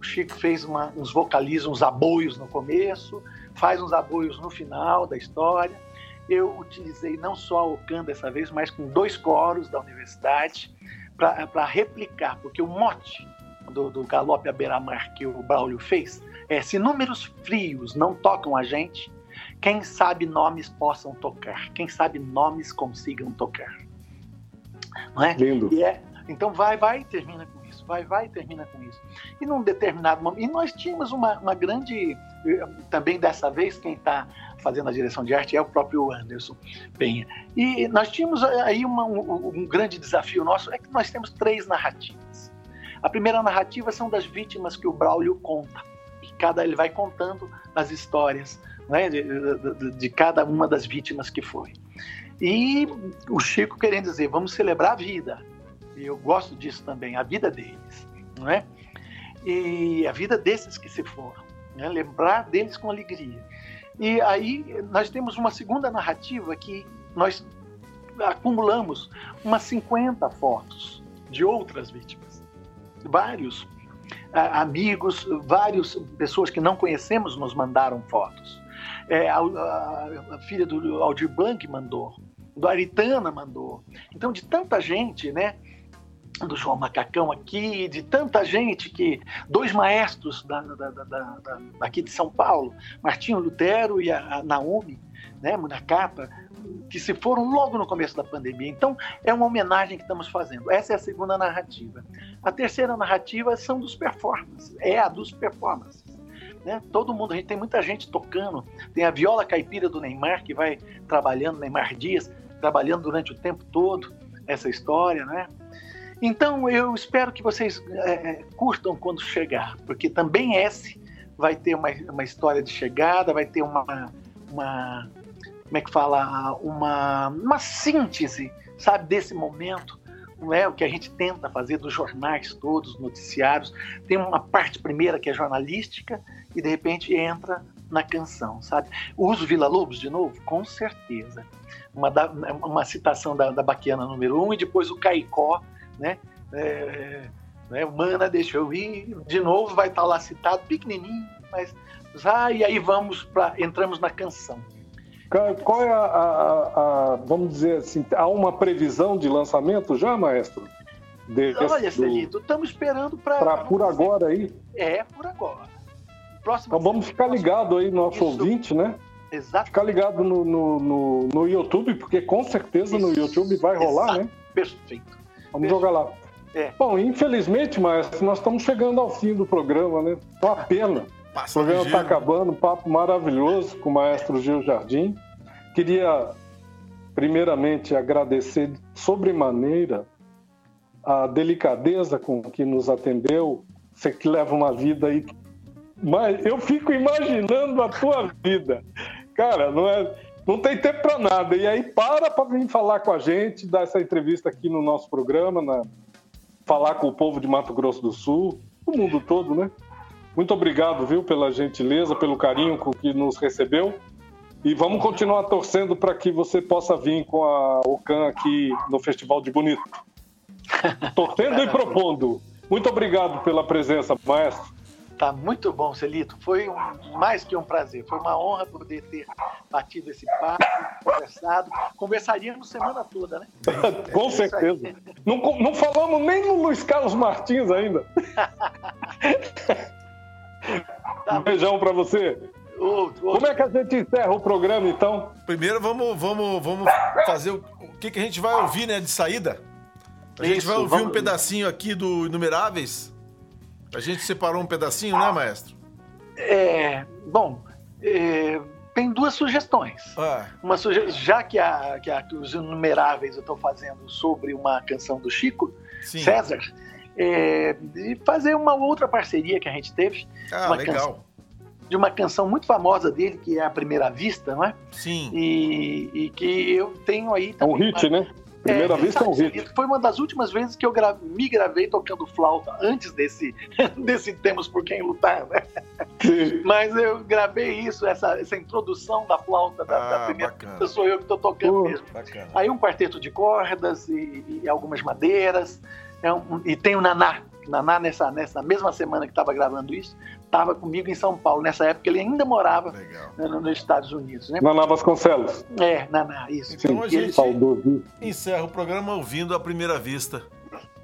O Chico fez uma, uns vocalizos, uns aboios no começo, faz uns aboios no final da história. Eu utilizei não só o can dessa vez, mas com dois coros da universidade para replicar, porque o mote do, do galope à beira-mar que o Braulio fez é: se números frios não tocam a gente, quem sabe nomes possam tocar, quem sabe nomes consigam tocar. Não é? Lindo. E é, então vai, vai e termina com isso, vai, vai e termina com isso. E num determinado momento, e nós tínhamos uma, uma grande, eh, também dessa vez, quem está fazendo a direção de arte é o próprio Anderson Penha. E nós tínhamos aí uma, um, um grande desafio nosso, é que nós temos três narrativas. A primeira narrativa são das vítimas que o Braulio conta. E cada ele vai contando as histórias né, de, de, de, cada uma das vítimas que foi. E o Chico querendo dizer, vamos celebrar a vida. E eu gosto disso também, a vida deles, não é? E a vida desses que se foram, né? lembrar deles com alegria. E aí nós temos uma segunda narrativa que nós acumulamos umas 50 fotos de outras vítimas. Vários amigos, várias pessoas que não conhecemos nos mandaram fotos. É, a, a, filha do Aldir Blanc mandou, do Aritana mandou. Então, de tanta gente, né? do João Macacão aqui, de tanta gente que dois maestros da, da, da, aqui de São Paulo, Martinho Lutero e a, a Naomi, né, Munakata, que se foram logo no começo da pandemia. Então, é uma homenagem que estamos fazendo. Essa é a segunda narrativa. A terceira narrativa são dos performances, é a dos performances. Né? Todo mundo, a gente tem muita gente tocando. Tem a viola caipira do Neymar, que vai trabalhando, Neymar Dias, trabalhando durante o tempo todo essa história, né? Então, eu espero que vocês é, curtam quando chegar, porque também esse vai ter uma, uma história de chegada, vai ter uma, uma como é que fala, uma, uma síntese, sabe, desse momento, não é o que a gente tenta fazer dos jornais todos, noticiários. Tem uma parte primeira que é jornalística e de repente entra na canção, sabe? Uso Vila Lobos de novo? Com certeza. Uma, da, uma citação da, da Baquiana número um e depois o Caicó, né? É, né? Mana, deixa eu ir. De novo vai estar lá citado, pequenininho, mas ah, e aí vamos para entramos na canção. Qual é a, a, a, vamos dizer assim, há uma previsão de lançamento já, maestro? Desse, Olha, Celito, estamos esperando para. Por agora aí? É, por agora. Próxima então vamos ficar ligado aí, nosso Isso. ouvinte, né? Exato. Ficar ligado no, no, no, no, YouTube, porque com certeza Isso. no YouTube vai rolar, Exato. né? Perfeito. Vamos jogar lá. É. Bom, infelizmente, mas nós estamos chegando ao fim do programa, né? Uma pena. Passa o programa está acabando, um papo maravilhoso com o maestro Gil Jardim. Queria, primeiramente, agradecer sobremaneira a delicadeza com que nos atendeu. Você que leva uma vida aí. Mas eu fico imaginando a tua vida. Cara, não é não tem tempo para nada. E aí para para vir falar com a gente, dar essa entrevista aqui no nosso programa, na... falar com o povo de Mato Grosso do Sul, o mundo todo, né? Muito obrigado, viu, pela gentileza, pelo carinho com que nos recebeu. E vamos continuar torcendo para que você possa vir com a Ocan aqui no Festival de Bonito. Torcendo e propondo. Muito obrigado pela presença, maestro. Tá muito bom, Celito. Foi um, mais que um prazer. Foi uma honra poder ter batido esse papo, conversado. Conversaríamos semana toda, né? Com é certeza. Não, não falamos nem no Luiz Carlos Martins ainda. tá um beijão para você. Como é que a gente encerra o programa, então? Primeiro, vamos, vamos, vamos fazer o, o que, que a gente vai ouvir, né, de saída. A gente Isso, vai ouvir vamos... um pedacinho aqui do Inumeráveis a gente separou um pedacinho, né, maestro? É, bom, é, tem duas sugestões. Ah. Uma suge... Já que, a, que, a, que os inumeráveis eu estou fazendo sobre uma canção do Chico Sim. César, é, de fazer uma outra parceria que a gente teve. Ah, legal. Canção, de uma canção muito famosa dele, que é A Primeira Vista, não é? Sim. E, e que eu tenho aí também. É um hit, uma... né? Primeira é, vez é um hit. Foi uma das últimas vezes que eu gra me gravei tocando flauta, antes desse, desse Temos Por Quem Lutar, né? Mas eu gravei isso, essa, essa introdução da flauta da, ah, da primeira bacana. sou eu que estou tocando uh, mesmo. Bacana. Aí um quarteto de cordas e, e algumas madeiras. É um, e tem o Naná. Naná, nessa, nessa mesma semana que estava gravando isso, estava comigo em São Paulo. Nessa época ele ainda morava né, nos Estados Unidos. Né? Naná Vasconcelos. É, Naná, isso. Então a gente ele... encerra o programa ouvindo a primeira vista.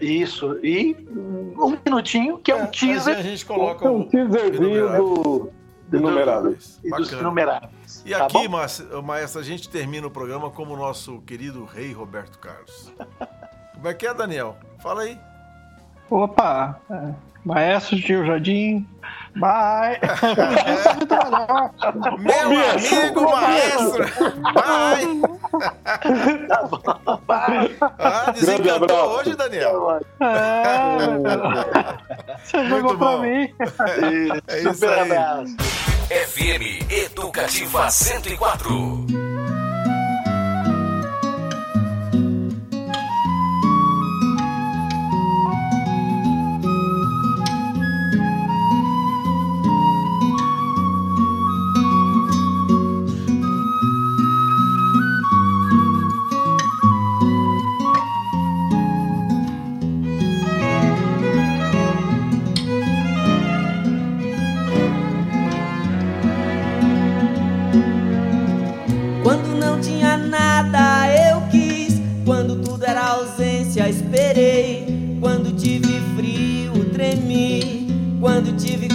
Isso. E um minutinho, que é um É, teaser A gente coloca É um o teaserzinho do Inumeráveis. e dos inumeráveis. E tá aqui, bom? Maestro, a gente termina o programa como o nosso querido rei Roberto Carlos. Como é que é, Daniel? Fala aí. Opa, é, maestro Gil Jardim, bye. Meu amigo maestro! Vai! Tá bom. Vai. Ah, desencantou hoje, Daniel? É, você jogou pra bom. mim. É isso Super aí. abraço. FM Educativa 104.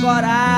Quando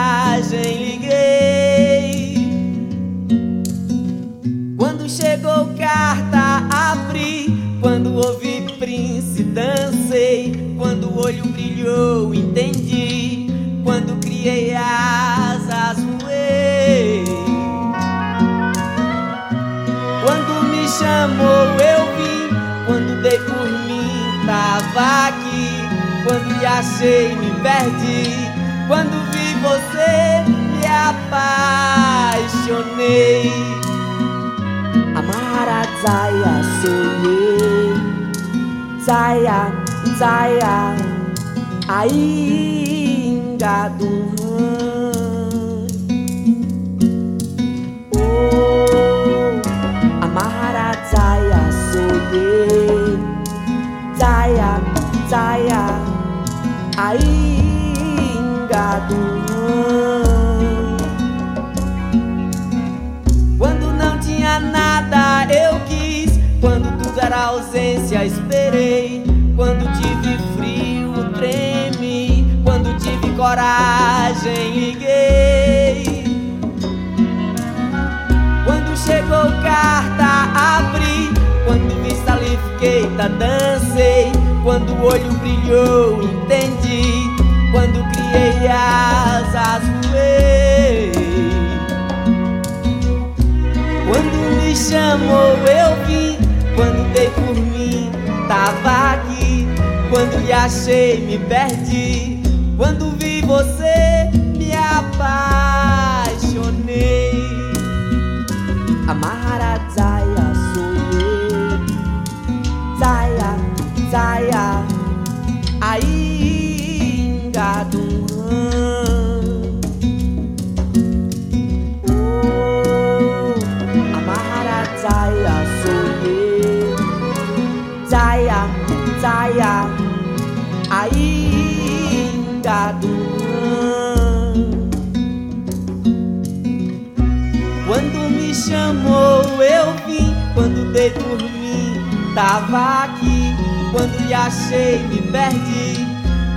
chamou, eu vim. Quando dei por mim, tava aqui. Quando lhe achei, me perdi.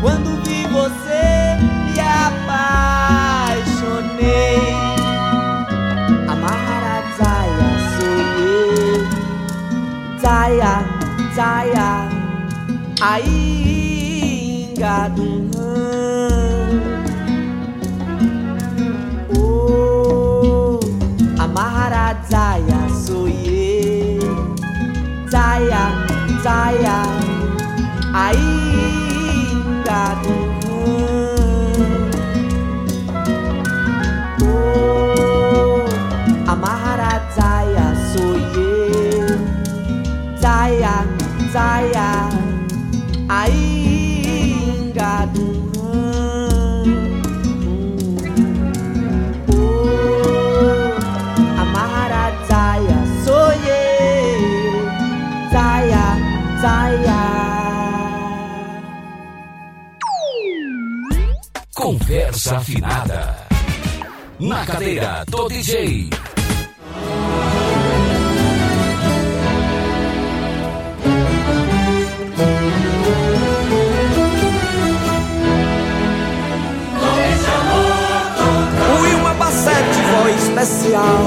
Quando vi você, me apaixonei. Amara Zaya, sonhei. Zaya, Zaya, ainda do Zaya, ainda do desafinada. Na cadeira do DJ. uma é Bassete, voz especial.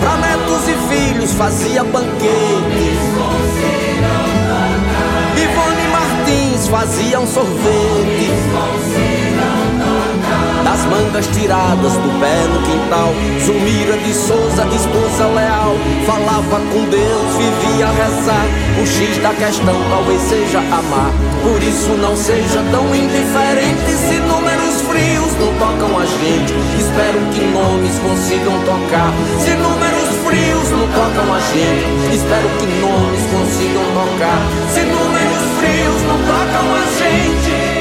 Para netos e filhos fazia banquete. Martins fazia um sorvete mangas tiradas do pé no quintal. Zumira de Souza, esposa leal, falava com Deus, vivia a rezar. O X da questão talvez seja amar. Por isso não seja tão indiferente se números frios não tocam a gente. Espero que nomes consigam tocar. Se números frios não tocam a gente, espero que nomes consigam tocar. Se números frios não tocam a gente,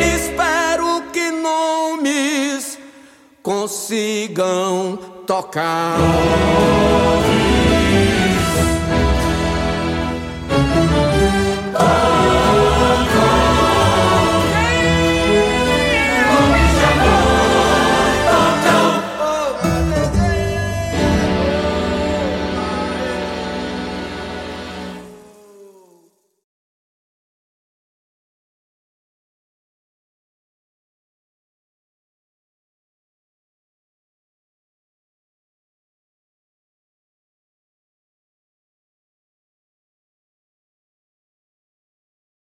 consigam tocar.